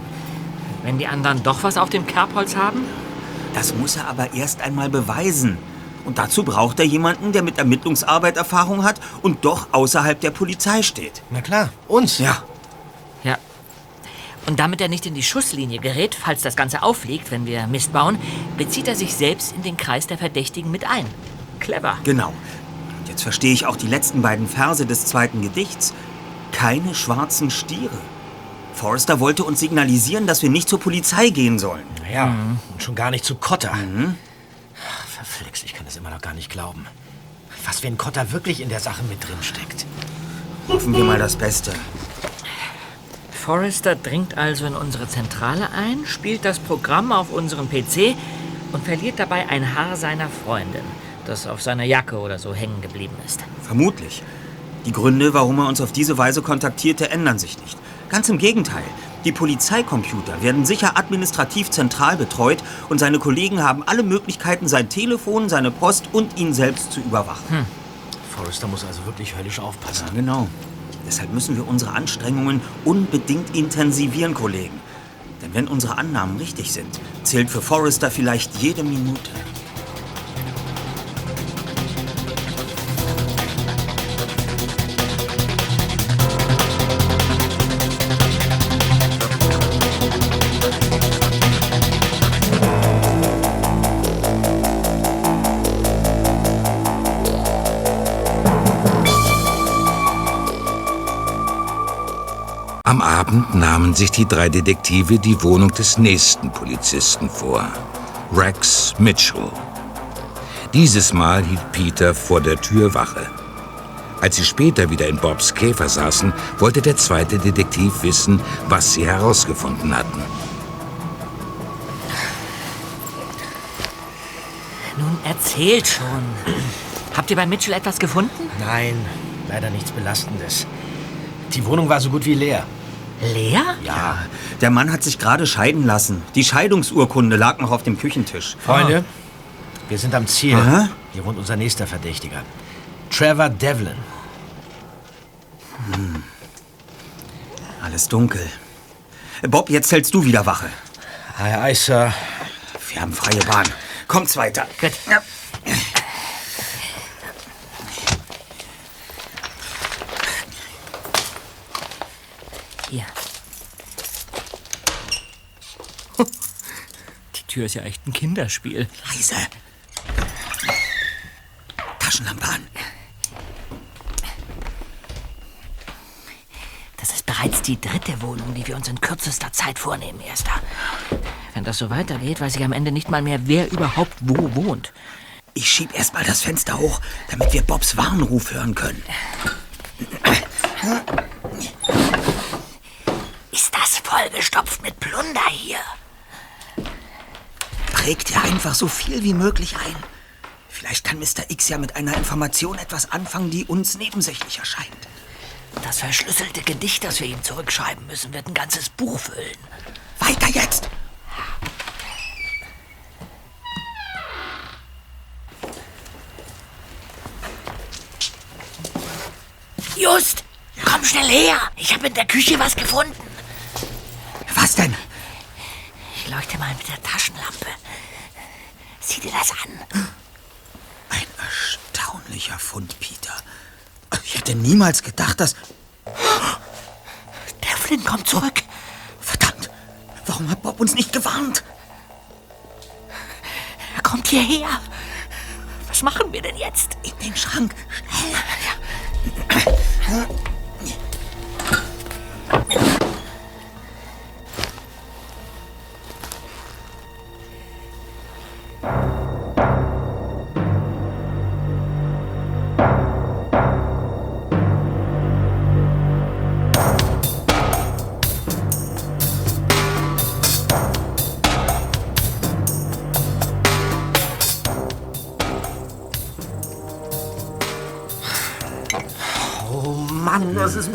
A: wenn die anderen doch was auf dem Kerbholz haben?
E: Das muss er aber erst einmal beweisen. Und dazu braucht er jemanden, der mit Ermittlungsarbeit Erfahrung hat und doch außerhalb der Polizei steht.
B: Na klar, uns.
E: Ja,
A: Ja. Und damit er nicht in die Schusslinie gerät, falls das Ganze auffliegt, wenn wir Mist bauen, bezieht er sich selbst in den Kreis der Verdächtigen mit ein. Clever.
E: genau. Und jetzt verstehe ich auch die letzten beiden Verse des zweiten Gedichts. Keine schwarzen Stiere. Forrester wollte uns signalisieren, dass wir nicht zur Polizei gehen sollen.
B: Ja, und schon gar nicht zu Cotta. Ach, Verflixt, ich kann das immer noch gar nicht glauben. Was, wenn Cotta wirklich in der Sache mit drin steckt?
E: Hoffen wir mal das Beste.
A: Forrester dringt also in unsere Zentrale ein, spielt das Programm auf unserem PC und verliert dabei ein Haar seiner Freundin, das auf seiner Jacke oder so hängen geblieben ist.
E: Vermutlich. Die Gründe, warum er uns auf diese Weise kontaktierte, ändern sich nicht. Ganz im Gegenteil. Die Polizeicomputer werden sicher administrativ zentral betreut und seine Kollegen haben alle Möglichkeiten, sein Telefon, seine Post und ihn selbst zu überwachen.
B: Forrester muss also wirklich höllisch aufpassen.
E: Ja, genau. Deshalb müssen wir unsere Anstrengungen unbedingt intensivieren, Kollegen. Denn wenn unsere Annahmen richtig sind, zählt für Forrester vielleicht jede Minute.
G: Nahmen sich die drei Detektive die Wohnung des nächsten Polizisten vor, Rex Mitchell. Dieses Mal hielt Peter vor der Tür Wache. Als sie später wieder in Bobs Käfer saßen, wollte der zweite Detektiv wissen, was sie herausgefunden hatten.
A: Nun erzählt schon. Habt ihr bei Mitchell etwas gefunden?
B: Nein, leider nichts Belastendes. Die Wohnung war so gut wie leer.
A: Leer?
E: Ja, der Mann hat sich gerade scheiden lassen. Die Scheidungsurkunde lag noch auf dem Küchentisch.
B: Freunde, wir sind am Ziel.
E: Aha.
B: Hier wohnt unser nächster Verdächtiger. Trevor Devlin.
E: Alles dunkel. Bob, jetzt hältst du wieder Wache.
B: Aye, aye, Sir.
E: Wir haben freie Bahn. Kommt's weiter.
A: Gut.
E: Ja.
A: Hier. Die Tür ist ja echt ein Kinderspiel.
E: Leise. Taschenlampe an.
A: Das ist bereits die dritte Wohnung, die wir uns in kürzester Zeit vornehmen, Erster. Wenn das so weitergeht, weiß ich am Ende nicht mal mehr, wer überhaupt wo wohnt.
E: Ich schieb erst mal das Fenster hoch, damit wir Bobs Warnruf hören können.
A: Vollgestopft mit Plunder hier?
E: Prägt ihr einfach so viel wie möglich ein. Vielleicht kann Mr. X ja mit einer Information etwas anfangen, die uns nebensächlich erscheint.
A: Das verschlüsselte Gedicht, das wir ihm zurückschreiben müssen, wird ein ganzes Buch füllen.
E: Weiter jetzt!
A: Just! Komm schnell her! Ich habe in der Küche was gefunden.
E: Was denn?
A: Ich leuchte mal mit der Taschenlampe. Sieh dir das an.
E: Ein Göttlicher Fund, Peter. Ich hätte niemals gedacht, dass...
D: Devlin kommt zurück.
E: Verdammt! Warum hat Bob uns nicht gewarnt?
D: Er kommt hierher.
A: Was machen wir denn jetzt?
E: In den Schrank.
B: Oh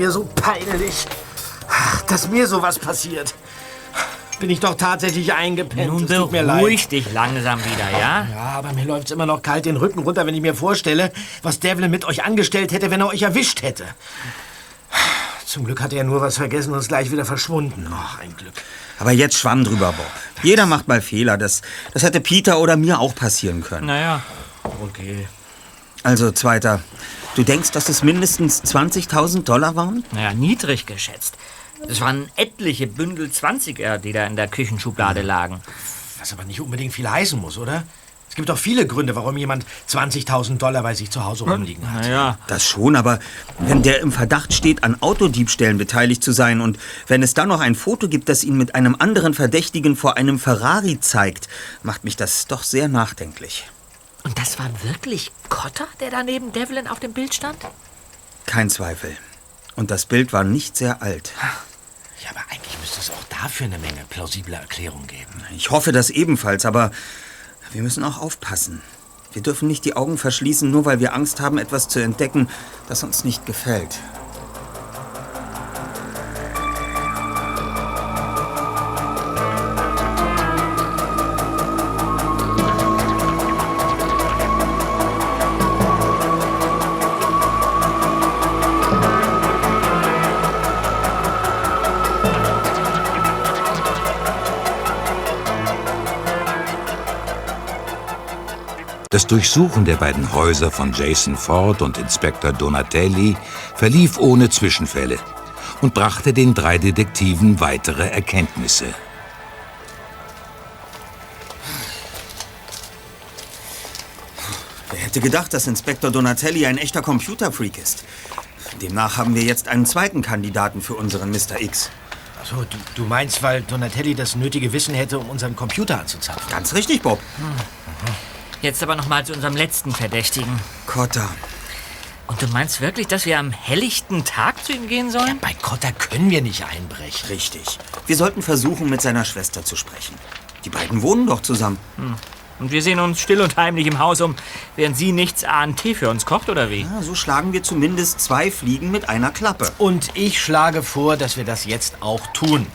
B: mir so peinlich, dass mir sowas passiert. Bin ich doch tatsächlich eingepennt.
A: Nun
B: tut mir leid.
A: dich langsam wieder, ja?
B: Ja, aber mir läuft's immer noch kalt den Rücken runter, wenn ich mir vorstelle, was Devlin mit euch angestellt hätte, wenn er euch erwischt hätte. Zum Glück hat er nur was vergessen und ist gleich wieder verschwunden. Ach, ein Glück.
E: Aber jetzt schwamm drüber, Bob. Jeder macht mal Fehler. Das, das hätte Peter oder mir auch passieren können.
A: Naja,
B: Okay.
E: Also, Zweiter, du denkst, dass es mindestens 20.000 Dollar waren?
A: naja, niedrig geschätzt. Es waren etliche Bündel 20er, die da in der Küchenschublade lagen.
B: Was aber nicht unbedingt viel heißen muss, oder? Es gibt doch viele Gründe, warum jemand 20.000 Dollar bei sich zu Hause rumliegen hat.
A: Naja,
E: Das schon, aber wenn der im Verdacht steht, an Autodiebstählen beteiligt zu sein und wenn es dann noch ein Foto gibt, das ihn mit einem anderen Verdächtigen vor einem Ferrari zeigt, macht mich das doch sehr nachdenklich.
A: Und das war wirklich Cotter, der da neben Devlin auf dem Bild stand?
E: Kein Zweifel. Und das Bild war nicht sehr alt.
B: Ja, aber eigentlich müsste es auch dafür eine Menge plausible Erklärungen geben.
E: Ich hoffe das ebenfalls, aber wir müssen auch aufpassen. Wir dürfen nicht die Augen verschließen, nur weil wir Angst haben, etwas zu entdecken, das uns nicht gefällt.
G: Das Durchsuchen der beiden Häuser von Jason Ford und Inspektor Donatelli verlief ohne Zwischenfälle und brachte den drei Detektiven weitere Erkenntnisse.
E: Wer hätte gedacht, dass Inspektor Donatelli ein echter Computerfreak ist? Demnach haben wir jetzt einen zweiten Kandidaten für unseren Mr. X.
B: So, du, du meinst, weil Donatelli das nötige Wissen hätte, um unseren Computer anzuzapfen?
E: Ganz richtig, Bob.
A: Jetzt aber noch mal zu unserem letzten Verdächtigen.
E: Cotta.
A: Und du meinst wirklich, dass wir am helllichten Tag zu ihm gehen sollen?
B: Bei Cotta können wir nicht einbrechen.
E: Richtig. Wir sollten versuchen, mit seiner Schwester zu sprechen. Die beiden wohnen doch zusammen.
A: Und wir sehen uns still und heimlich im Haus um, während sie nichts ahnt Tee für uns kocht, oder wie?
E: Ja, so schlagen wir zumindest zwei Fliegen mit einer Klappe.
B: Und ich schlage vor, dass wir das jetzt auch tun.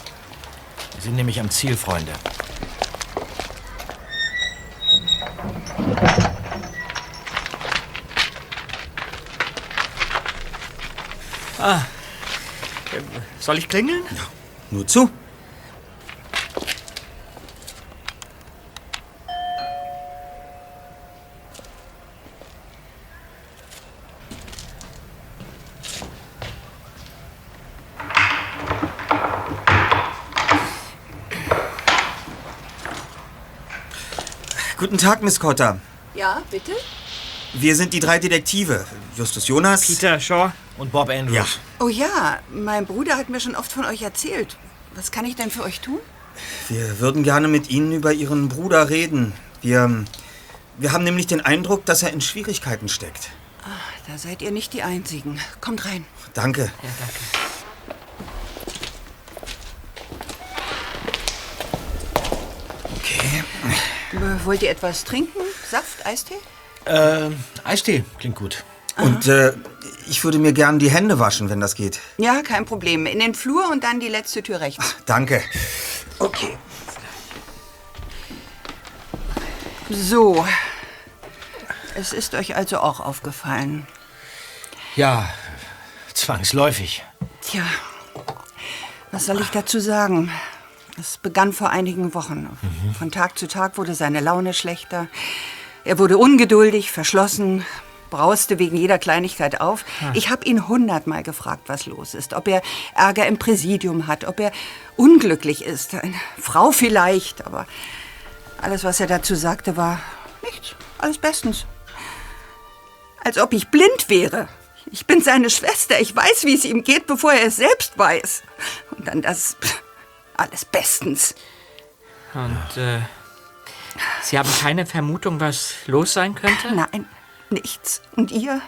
B: Wir sind nämlich am Ziel, Freunde.
A: Soll ich klingeln?
E: Nur zu. Guten Tag, Miss Cotta.
I: Ja, bitte?
E: Wir sind die drei Detektive. Justus Jonas.
A: Peter Shaw.
B: Und Bob Andrews.
E: Ja.
I: Oh ja, mein Bruder hat mir schon oft von euch erzählt. Was kann ich denn für euch tun?
E: Wir würden gerne mit Ihnen über Ihren Bruder reden. Wir, wir haben nämlich den Eindruck, dass er in Schwierigkeiten steckt.
I: Da seid ihr nicht die Einzigen. Kommt rein.
E: Danke.
A: Ja, danke.
E: Okay.
I: Äh, Wollt ihr etwas trinken? Saft, Eistee?
B: Äh, Eistee klingt gut.
E: Und äh, ich würde mir gern die Hände waschen, wenn das geht.
I: Ja, kein Problem. In den Flur und dann die letzte Tür rechts.
E: Danke. Okay.
I: So. Es ist euch also auch aufgefallen.
B: Ja, zwangsläufig.
I: Tja, was soll ich dazu sagen? Es begann vor einigen Wochen. Von Tag zu Tag wurde seine Laune schlechter. Er wurde ungeduldig, verschlossen. brauste wegen jeder Kleinigkeit auf. Ich habe ihn hundertmal gefragt, was los ist. Ob er Ärger im Präsidium hat, ob er unglücklich ist. Eine Frau vielleicht, aber alles, was er dazu sagte, war nichts. Alles bestens. Als ob ich blind wäre. Ich bin seine Schwester. Ich weiß, wie es ihm geht, bevor er es selbst weiß. Und dann das alles bestens.
A: Und äh, Sie haben keine Vermutung, was los sein könnte?
I: Nein, nichts. Und ihr?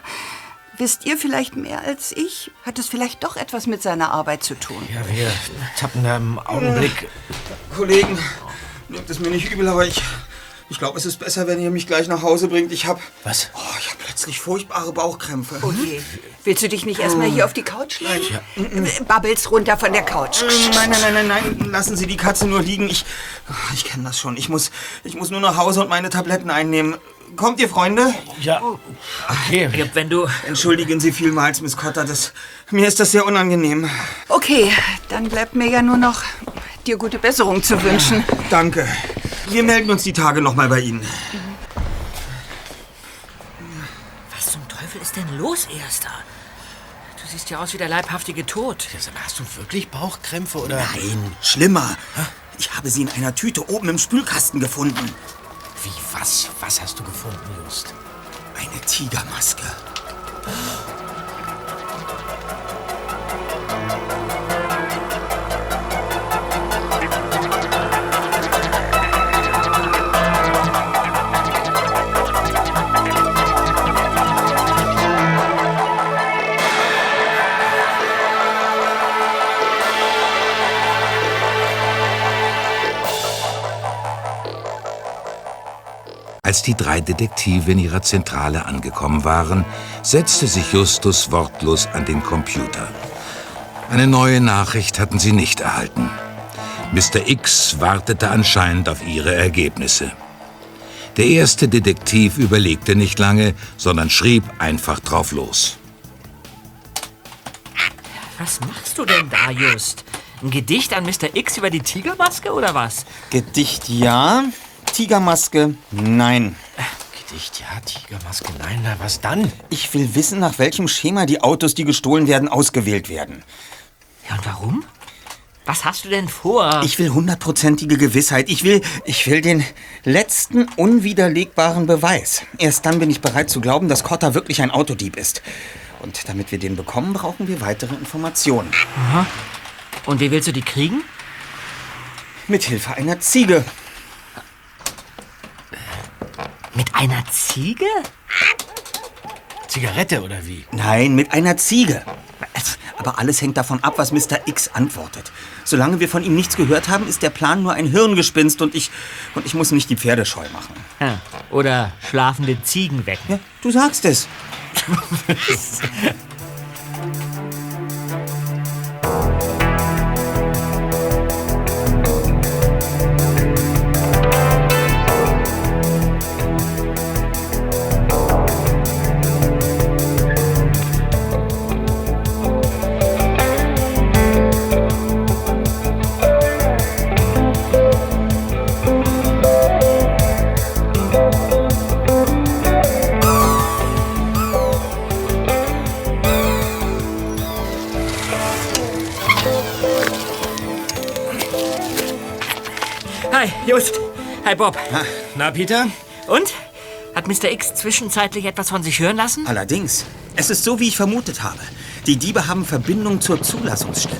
I: Wisst ihr vielleicht mehr als ich? Hat es vielleicht doch etwas mit seiner Arbeit zu tun?
B: Ja, wir tappen da im Augenblick.
E: Kollegen, nehmt es mir nicht übel, aber ich, ich glaube, es ist besser, wenn ihr mich gleich nach Hause bringt. Ich habe
B: Was?
E: oh, ich hab plötzlich furchtbare Bauchkrämpfe.
I: Oh je. Willst du dich nicht erstmal hier auf die Couch legen? Äh, Babbels runter von der Couch.
E: Nein, nein, nein, nein, nein, lassen Sie die Katze nur liegen. Ich, ich kenne das schon. Ich muss, ich muss nur nach Hause und meine Tabletten einnehmen. Kommt ihr, Freunde?
B: Ja, okay.
A: Ja, Wenn du.
E: Entschuldigen Sie vielmals, Miss Cotter. Das, mir ist das sehr unangenehm.
I: Okay, dann bleibt mir ja nur noch dir gute Besserung zu wünschen.
E: Danke. Wir melden uns die Tage noch mal bei Ihnen.
A: Was zum Teufel ist denn los, Erster? Du siehst ja aus wie der leibhaftige Tod.
B: Ja, Hast du wirklich Bauchkrämpfe oder?
E: Nein, schlimmer. Ich habe sie in einer Tüte oben im Spülkasten gefunden.
B: Wie, was? Was hast du gefunden, Just?
E: Eine Tigermaske.
G: Als die drei Detektive in ihrer Zentrale angekommen waren, setzte sich Justus wortlos an den Computer. Eine neue Nachricht hatten sie nicht erhalten. Mr. X wartete anscheinend auf ihre Ergebnisse. Der erste Detektiv überlegte nicht lange, sondern schrieb einfach drauf los.
A: Was machst du denn da, Just? Ein Gedicht an Mr. X über die Tigermaske oder was?
E: Gedicht ja, Tigermaske nein.
B: Gedicht, ja, Tigermaske, nein, na, was dann?
E: Ich will wissen, nach welchem Schema die Autos, die gestohlen werden, ausgewählt werden.
A: Ja, und warum? Was hast du denn vor?
E: Ich will hundertprozentige Gewissheit. Ich will, ich will den letzten unwiderlegbaren Beweis. Erst dann bin ich bereit zu glauben, dass Cotta wirklich ein Autodieb ist. Und damit wir den bekommen, brauchen wir weitere Informationen.
A: Und wie willst du die kriegen?
E: Mit Hilfe einer Ziege.
A: Mit einer Ziege?
B: Zigarette oder wie?
E: Nein, mit einer Ziege. Aber alles hängt davon ab, was Mr. X antwortet. Solange wir von ihm nichts gehört haben, ist der Plan nur ein Hirngespinst und ich, und ich muss nicht die Pferde scheu machen.
A: Ja. Oder schlafende Ziegen wecken.
E: Ja, du sagst es.
A: Hi, Bob.
B: Na, Peter?
A: Und? Hat Mr. X zwischenzeitlich etwas von sich hören lassen?
E: Allerdings, es ist so, wie ich vermutet habe. Die Diebe haben Verbindung zur Zulassungsstelle.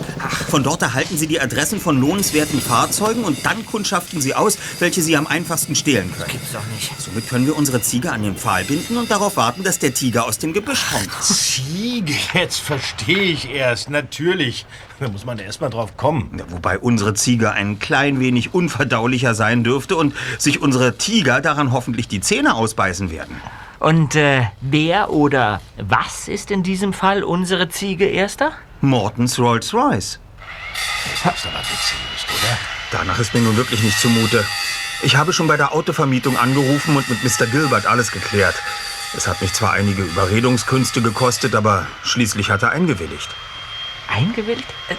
E: Von dort erhalten sie die Adressen von lohnenswerten Fahrzeugen und dann kundschaften sie aus, welche sie am einfachsten stehlen können.
A: Gibt's doch nicht.
E: Somit können wir unsere Ziege an den Pfahl binden und darauf warten, dass der Tiger aus dem Gebüsch kommt.
B: Ziege, jetzt verstehe ich erst, natürlich. Da muss man erst mal drauf kommen.
E: Ja, Wobei unsere Ziege ein klein wenig unverdaulicher sein dürfte und sich unsere Tiger daran hoffentlich die Zähne ausbeißen werden.
A: Und äh, wer oder was ist in diesem Fall unsere Ziege, Erster?
E: Mortens Rolls-Royce.
B: Das ist aber witzig, oder?
E: Danach ist mir nun wirklich nicht zumute. Ich habe schon bei der Autovermietung angerufen und mit Mr. Gilbert alles geklärt. Es hat mich zwar einige Überredungskünste gekostet, aber schließlich hat er eingewilligt.
A: Eingewilligt? Äh,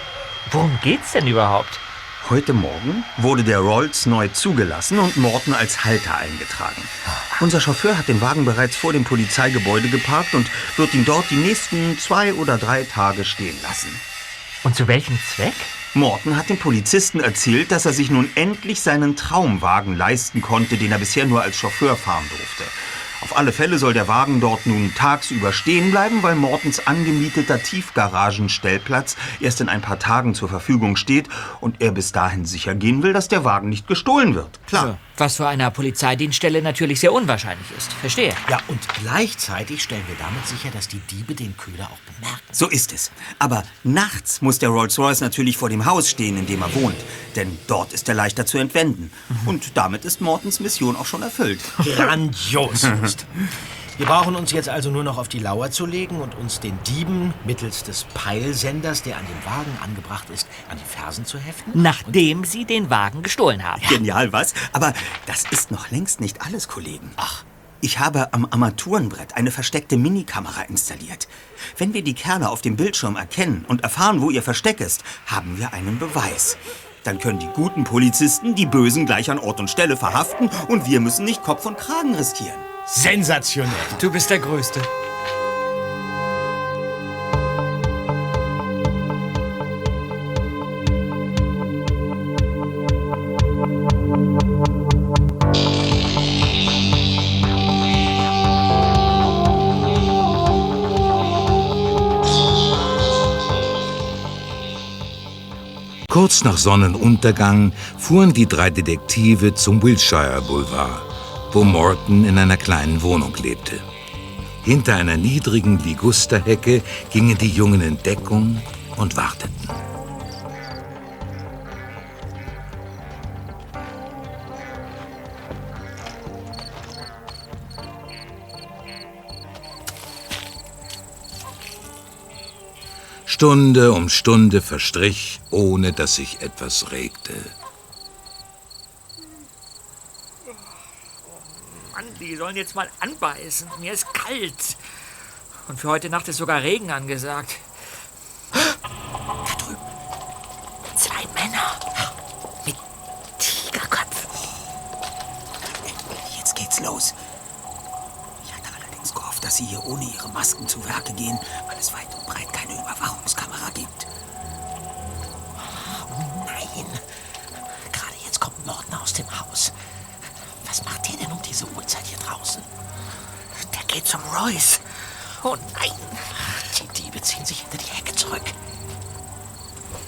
A: worum geht's denn überhaupt?
E: Heute Morgen wurde der Rolls neu zugelassen und Morton als Halter eingetragen. Unser Chauffeur hat den Wagen bereits vor dem Polizeigebäude geparkt und wird ihn dort die nächsten zwei oder drei Tage stehen lassen.
A: Und zu welchem Zweck?
E: Morton hat dem Polizisten erzählt, dass er sich nun endlich seinen Traumwagen leisten konnte, den er bisher nur als Chauffeur fahren durfte. Auf alle Fälle soll der Wagen dort nun tagsüber stehen bleiben, weil Mortens angemieteter Tiefgaragenstellplatz erst in ein paar Tagen zur Verfügung steht und er bis dahin sicher gehen will, dass der Wagen nicht gestohlen wird. Klar.
A: Was für einer Polizeidienststelle natürlich sehr unwahrscheinlich ist. Verstehe.
B: Ja, und gleichzeitig stellen wir damit sicher, dass die Diebe den Köder auch bemerken.
E: So ist es. Aber nachts muss der Rolls-Royce natürlich vor dem Haus stehen, in dem er wohnt. Denn dort ist er leichter zu entwenden. Und damit ist Mortens Mission auch schon erfüllt.
B: Grandios. Wir brauchen uns jetzt also nur noch auf die Lauer zu legen und uns den Dieben mittels des Peilsenders, der an dem Wagen angebracht ist, an die Fersen zu heften.
A: Nachdem sie den Wagen gestohlen haben.
E: Genial, was? Aber das ist noch längst nicht alles, Kollegen. Ach. Ich habe am Armaturenbrett eine versteckte Minikamera installiert. Wenn wir die Kerle auf dem Bildschirm erkennen und erfahren, wo ihr Versteck ist, haben wir einen Beweis. Dann können die guten Polizisten die Bösen gleich an Ort und Stelle verhaften und wir müssen nicht Kopf und Kragen riskieren.
B: Sensationell.
A: Du bist der Größte.
G: Kurz nach Sonnenuntergang fuhren die drei Detektive zum Wilshire Boulevard, wo Morton in einer kleinen Wohnung lebte. Hinter einer niedrigen Ligusterhecke gingen die Jungen in Deckung und warteten. Stunde um Stunde verstrich, ohne dass sich etwas regte.
A: Die sollen jetzt mal anbeißen. Mir ist kalt. Und für heute Nacht ist sogar Regen angesagt.
C: Zwei Männer mit Tigerköpfen.
E: Jetzt geht's los. Ich hatte allerdings gehofft, dass Sie hier ohne Ihre Masken zu Werke gehen, weil es weit und breit keine Überwachungskamera gibt.
C: Oh nein. Gerade jetzt kommt Morten aus dem Haus. Was macht der denn diese Uhrzeit hier draußen? Der geht zum Royce. Oh nein. Die Diebe ziehen sich hinter die Hecke zurück.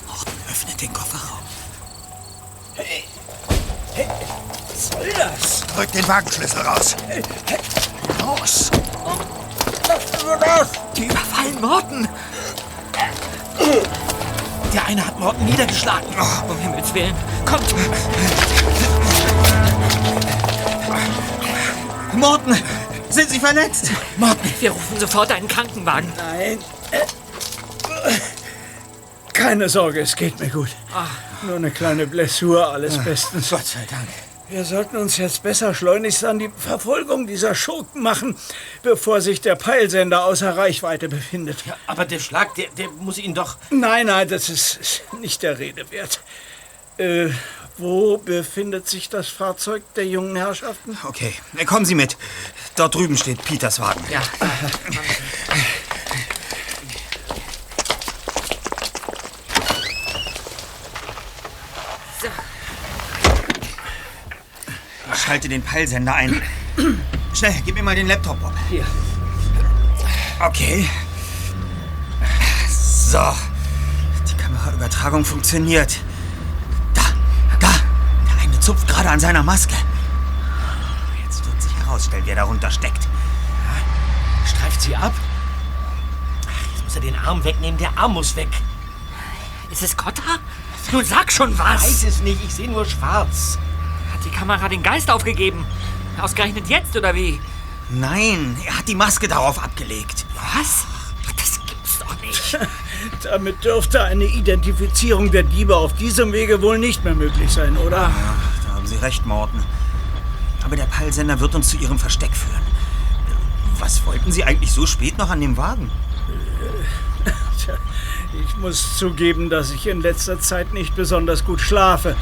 E: Morten öffnet den Kofferraum.
C: Was soll das?
J: Drück den Wagenschlüssel raus. Los.
A: Die überfallen Morten.
B: Der eine hat Morten niedergeschlagen.
A: Oh, um Himmels Willen. Kommt.
E: Morten, sind Sie verletzt?
A: Morten, wir rufen sofort einen Krankenwagen.
F: Nein. Keine Sorge, es geht mir gut. Nur eine kleine Blessur, alles bestens.
B: Gott sei Dank.
F: Wir sollten uns jetzt besser schleunigst an die Verfolgung dieser Schurken machen, bevor sich der Peilsender außer Reichweite befindet.
B: Ja, aber der Schlag, der, der muss ihn doch...
F: Nein, nein, das ist ist nicht der Rede wert. Äh, wo befindet sich das Fahrzeug der jungen Herrschaften?
E: Okay, kommen Sie mit. Dort drüben steht Peters Wagen.
A: Ja. So.
E: Ich schalte den Peilsender ein. Schnell, gib mir mal den Laptop, Bob.
F: Hier.
E: Okay. So. Die Kameraübertragung funktioniert. Zupft gerade an seiner Maske. Jetzt wird sich herausstellen, wer darunter steckt.
B: Streift sie ab? Ach, Jetzt muss er den Arm wegnehmen. Der Arm muss weg.
A: Ist es Kotta? Nun sag schon was.
B: Weiß es nicht. Ich sehe nur schwarz.
A: Hat die Kamera den Geist aufgegeben? Ausgerechnet jetzt, oder wie?
E: Nein, er hat die Maske darauf abgelegt.
A: Was? Das gibt's doch nicht.
F: Damit dürfte eine Identifizierung der Diebe auf diesem Wege wohl nicht mehr möglich sein, oder?
E: Haben Sie recht, Morten. Aber der Peilsender wird uns zu Ihrem Versteck führen. Was wollten Sie eigentlich so spät noch an dem Wagen?
F: Tja, Ich muss zugeben, dass ich in letzter Zeit nicht besonders gut schlafe.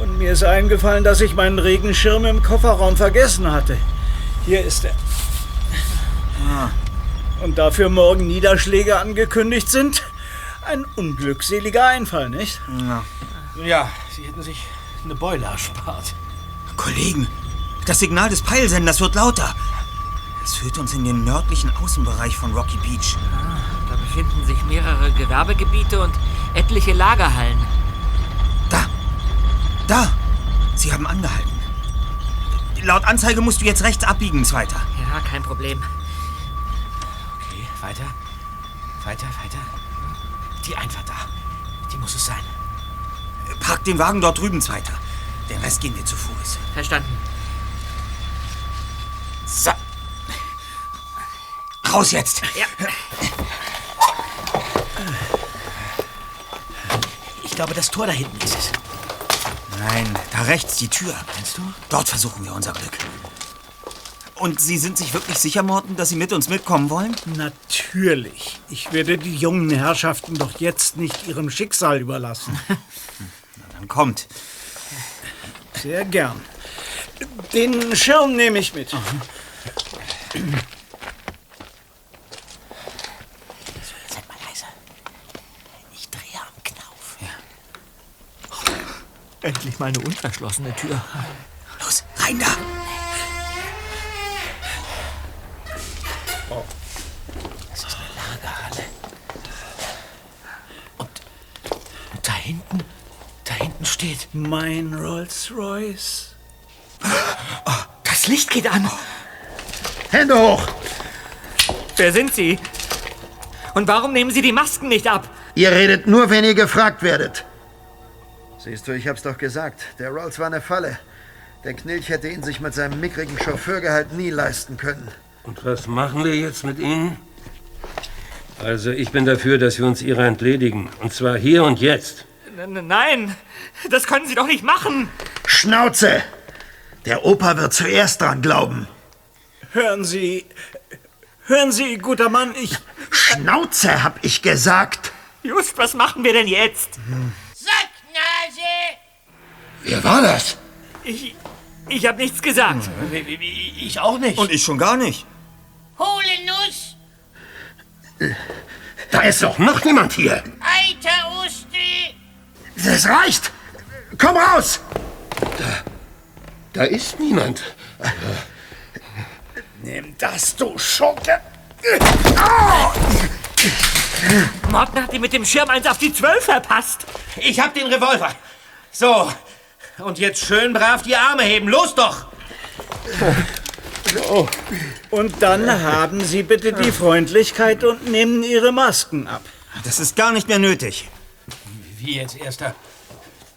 F: Und mir ist eingefallen, dass ich meinen Regenschirm im Kofferraum vergessen hatte. Hier ist er. Und dafür morgen Niederschläge angekündigt sind, ein unglückseliger Einfall, nicht?
B: Ja, Sie hätten sich eine Beule erspart.
E: Kollegen, das Signal des Peilsenders wird lauter. Es führt uns in den nördlichen Außenbereich von Rocky Beach.
A: Da befinden sich mehrere Gewerbegebiete und etliche Lagerhallen.
E: Da! Da! Sie haben angehalten. Laut Anzeige musst du jetzt rechts abbiegen, Zweiter.
A: Ja, kein Problem.
B: Okay, weiter. Weiter, weiter. Die Einfahrt da. Die muss es sein.
E: Park den Wagen dort drüben, Zweiter. Den Rest gehen wir zu Fuß.
A: Verstanden.
E: So. Raus jetzt!
A: Ja.
B: Ich glaube, das Tor da hinten ist es.
E: Nein, da rechts die Tür.
B: Meinst du?
E: Dort versuchen wir unser Glück. Und Sie sind sich wirklich sicher, Morten, dass Sie mit uns mitkommen wollen?
F: Natürlich. Ich werde die jungen Herrschaften doch jetzt nicht ihrem Schicksal überlassen.
E: Dann kommt.
F: Sehr gern. Den Schirm nehme ich mit.
C: Seid mal leise. Ich drehe am Knauf.
A: Endlich mal eine unverschlossene Tür.
E: Los, rein da!
C: Das ist eine Lagerhalle.
B: Und da hinten, da hinten steht.
F: Mein Rolls Royce.
A: Das Licht geht an.
J: Hände hoch!
A: Wer sind Sie? Und warum nehmen Sie die Masken nicht ab?
J: Ihr redet nur, wenn ihr gefragt werdet. Siehst du, ich hab's doch gesagt. Der Rolls war eine Falle. Der Knilch hätte ihn sich mit seinem mickrigen Chauffeurgehalt nie leisten können.
K: Und was machen wir jetzt mit Ihnen? Also, ich bin dafür, dass wir uns Ihrer entledigen. Und zwar hier und jetzt.
A: Nein, das können Sie doch nicht machen.
J: Schnauze! Der Opa wird zuerst dran glauben.
F: Hören Sie. Hören Sie, guter Mann, ich.
J: Schnauze, hab ich gesagt.
A: Just, was machen wir denn jetzt?
C: Sacknase!
J: Wer war das?
A: Ich, ich habe nichts gesagt.
B: Ich auch nicht.
E: Und ich schon gar nicht.
C: Hohle Nuss!
J: Da ist doch noch niemand hier.
C: Eiter Usti!
J: Das reicht. Komm raus! Da ist niemand. Nimm das, du Schurke!
A: Morten hat ihm mit dem Schirm eins auf die Zwölf verpasst.
B: Ich hab den Revolver. So. Und jetzt schön brav die Arme heben. Los doch!
F: Und dann haben Sie bitte die Freundlichkeit und nehmen Ihre Masken ab.
E: Das ist gar nicht mehr nötig.
B: Wie jetzt, Erster?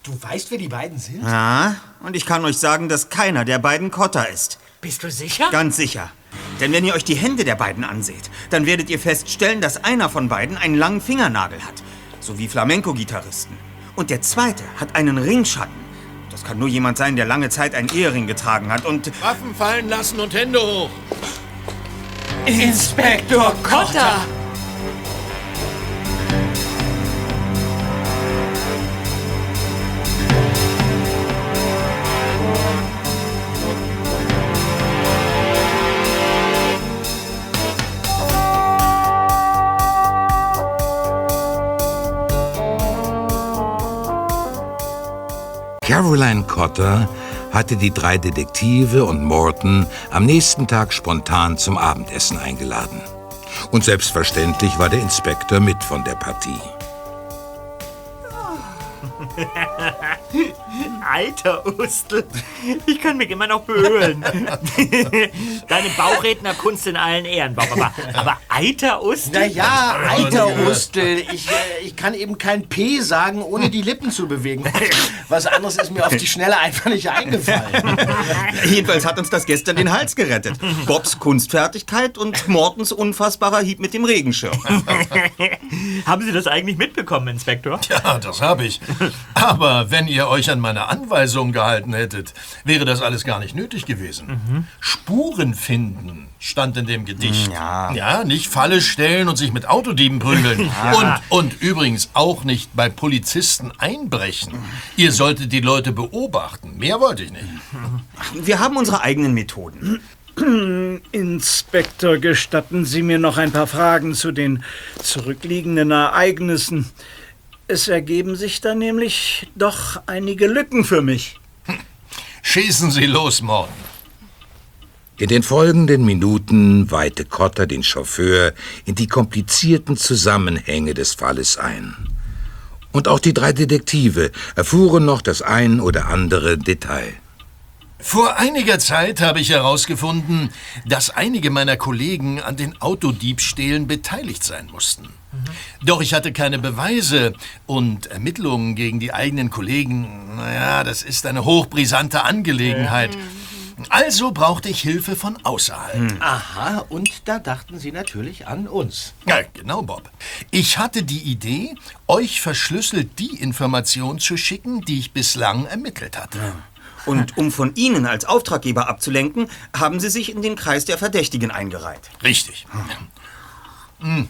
B: Du weißt, wer die beiden sind?
E: Ja, und ich kann euch sagen, dass keiner der beiden Kotter ist.
A: Bist du sicher?
E: Ganz sicher. Denn wenn ihr euch die Hände der beiden anseht, dann werdet ihr feststellen, dass einer von beiden einen langen Fingernagel hat. So wie Flamenco-Gitarristen. Und der zweite hat einen Ringschatten. Das kann nur jemand sein, der lange Zeit einen Ehering getragen hat. Und
H: Waffen fallen lassen und Hände hoch.
A: Inspektor Kotter!
G: Caroline Cotter hatte die drei Detektive und Morton am nächsten Tag spontan zum Abendessen eingeladen. Und selbstverständlich war der Inspektor mit von der Partie.
A: Alter Ustel, ich kann mich immer noch beölen. Deine Bauchrednerkunst in allen Ehren, Bob, aber, aber Eiter Ustel?
B: Naja, alter Ustel, ich, äh, ich kann eben kein P sagen, ohne die Lippen zu bewegen. Was anderes ist mir auf die Schnelle einfach nicht eingefallen.
E: jedenfalls hat uns das gestern den Hals gerettet. Bobs Kunstfertigkeit und Mortens unfassbarer Hieb mit dem Regenschirm.
A: Haben Sie das eigentlich mitbekommen, Inspektor?
H: Ja, das habe ich. Aber wenn ihr euch an meine Anweisungen gehalten hättet, wäre das alles gar nicht nötig gewesen. Spuren finden stand in dem Gedicht.
E: Ja.
H: Ja, nicht Falle stellen und sich mit Autodieben prügeln. Und, und übrigens auch nicht bei Polizisten einbrechen. Ihr solltet die Leute beobachten. Mehr wollte ich nicht.
E: Wir haben unsere eigenen Methoden.
F: Inspektor, gestatten Sie mir noch ein paar Fragen zu den zurückliegenden Ereignissen. Es ergeben sich da nämlich doch einige Lücken für mich.
H: Schießen Sie los, Morten.
G: In den folgenden Minuten weihte Cotter den Chauffeur in die komplizierten Zusammenhänge des Falles ein. Und auch die drei Detektive erfuhren noch das ein oder andere Detail.
H: Vor einiger Zeit habe ich herausgefunden, dass einige meiner Kollegen an den Autodiebstählen beteiligt sein mussten. Doch ich hatte keine Beweise und Ermittlungen gegen die eigenen Kollegen, naja, das ist eine hochbrisante Angelegenheit. Also brauchte ich Hilfe von außerhalb.
B: Aha, und da dachten Sie natürlich an uns.
H: Ja, genau, Bob. Ich hatte die Idee, euch verschlüsselt die Information zu schicken, die ich bislang ermittelt hatte.
E: Und um von Ihnen als Auftraggeber abzulenken, haben Sie sich in den Kreis der Verdächtigen eingereiht.
H: Richtig. Hm.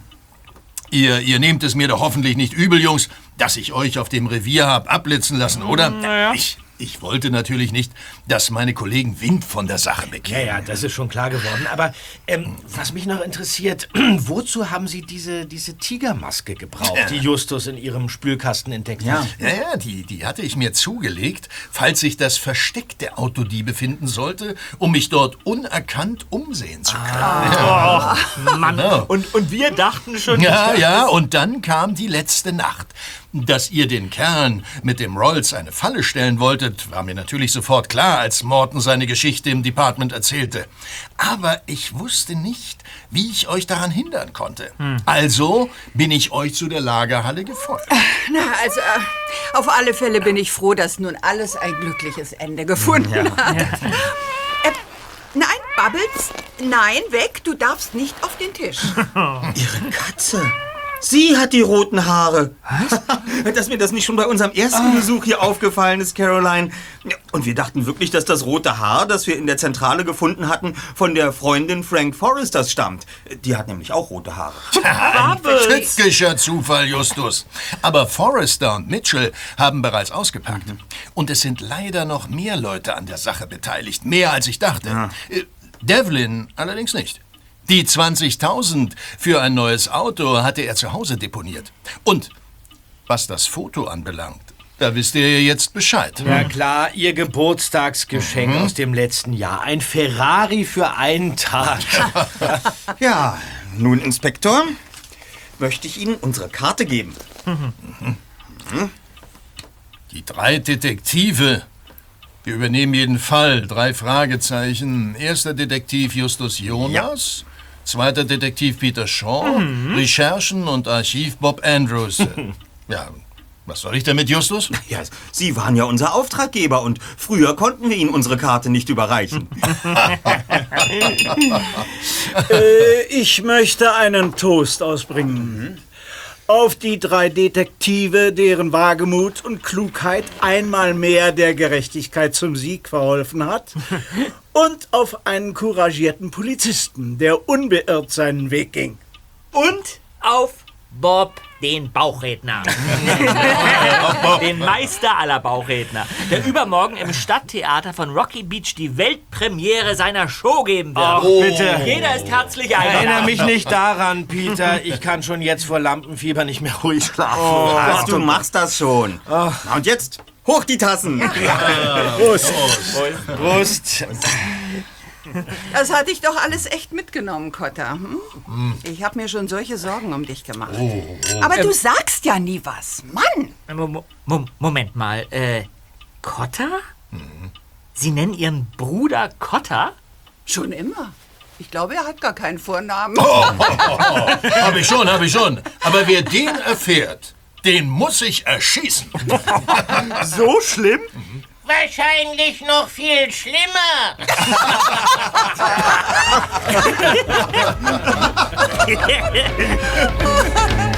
H: Ihr, ihr nehmt es mir doch hoffentlich nicht übel, Jungs, dass ich euch auf dem Revier hab abblitzen lassen, oder? Ich, ich wollte natürlich nicht, dass meine Kollegen Wind von der Sache
B: Ja,
H: bekämen.
B: ja, das ist schon klar geworden. Aber ähm, was mich noch interessiert, wozu haben Sie diese, diese Tigermaske gebraucht, die Justus in Ihrem Spülkasten entdeckt
E: Ja.
B: hat?
H: Ja, ja, die, die hatte ich mir zugelegt, falls sich das Versteck der Autodiebe befinden sollte, um mich dort unerkannt umsehen zu können.
A: Mann,
H: Genau.
A: und, und wir dachten schon...
H: Ja, ja, und dann kam die letzte Nacht. Dass ihr den Kerlen mit dem Rolls eine Falle stellen wolltet, war mir natürlich sofort klar, als Morton seine Geschichte im Department erzählte. Aber ich wusste nicht, wie ich euch daran hindern konnte. Also bin ich euch zu der Lagerhalle gefolgt.
I: Na, also, äh, auf alle Fälle bin ich froh, dass nun alles ein glückliches Ende gefunden hat. Äh, nein, Bubbles, nein, weg, du darfst nicht auf den Tisch.
E: Ihre Katze. Sie hat die roten Haare. Was? dass mir das nicht schon bei unserem ersten Besuch hier aufgefallen ist, Caroline. Ja, Und wir dachten wirklich, dass das rote Haar, das wir in der Zentrale gefunden hatten, von der Freundin Frank Forresters stammt. Die hat nämlich auch rote Haare.
H: Tückischer Zufall, Justus. Aber Forrester und Mitchell haben bereits ausgepackt. Und es sind leider noch mehr Leute an der Sache beteiligt. Mehr als ich dachte. Äh, Devlin allerdings nicht. Die 20.000 für ein neues Auto hatte er zu Hause deponiert. Und was das Foto anbelangt, da wisst ihr jetzt Bescheid.
B: Ja klar, Ihr Geburtstagsgeschenk aus dem letzten Jahr. Ein Ferrari für einen Tag.
E: Ja, nun, Inspektor, möchte ich Ihnen unsere Karte geben.
H: Die drei Detektive. Wir übernehmen jeden Fall. Drei Fragezeichen. Erster Detektiv Justus Jonas. Zweiter Detektiv Peter Shaw. Recherchen und Archiv Bob Andrews. ja, was soll ich damit, Justus?
E: Ja, Sie waren ja unser Auftraggeber und früher konnten wir Ihnen unsere Karte nicht überreichen.
F: Äh, ich möchte einen Toast ausbringen. Auf die drei Detektive, deren Wagemut und Klugheit einmal mehr der Gerechtigkeit zum Sieg verholfen hat. Und auf einen couragierten Polizisten, der unbeirrt seinen Weg ging.
A: Und auf Bob, den Bauchredner. den Meister aller Bauchredner, der übermorgen im Stadttheater von Rocky Beach die Weltpremiere seiner Show geben wird.
B: Ach, bitte.
A: Jeder ist herzlich
B: Erinnere
A: eingeladen.
B: mich nicht daran, Peter. Ich kann schon jetzt vor Lampenfieber nicht mehr ruhig schlafen.
E: Was, du machst das schon. Na und jetzt, hoch die Tassen.
F: Prost.
B: Prost.
I: Das hatte ich doch alles echt mitgenommen, Cotta. Hm? Ich habe mir schon solche Sorgen um dich gemacht. Aber du sagst ja nie was. Mann!
A: Mo- Moment mal, äh, Cotta? Sie nennen Ihren Bruder Cotta?
I: Schon immer. Ich glaube, er hat gar keinen Vornamen.
H: hab ich schon, hab ich schon. Aber wer den erfährt, den muss ich erschießen.
F: So schlimm?
C: Wahrscheinlich noch viel schlimmer.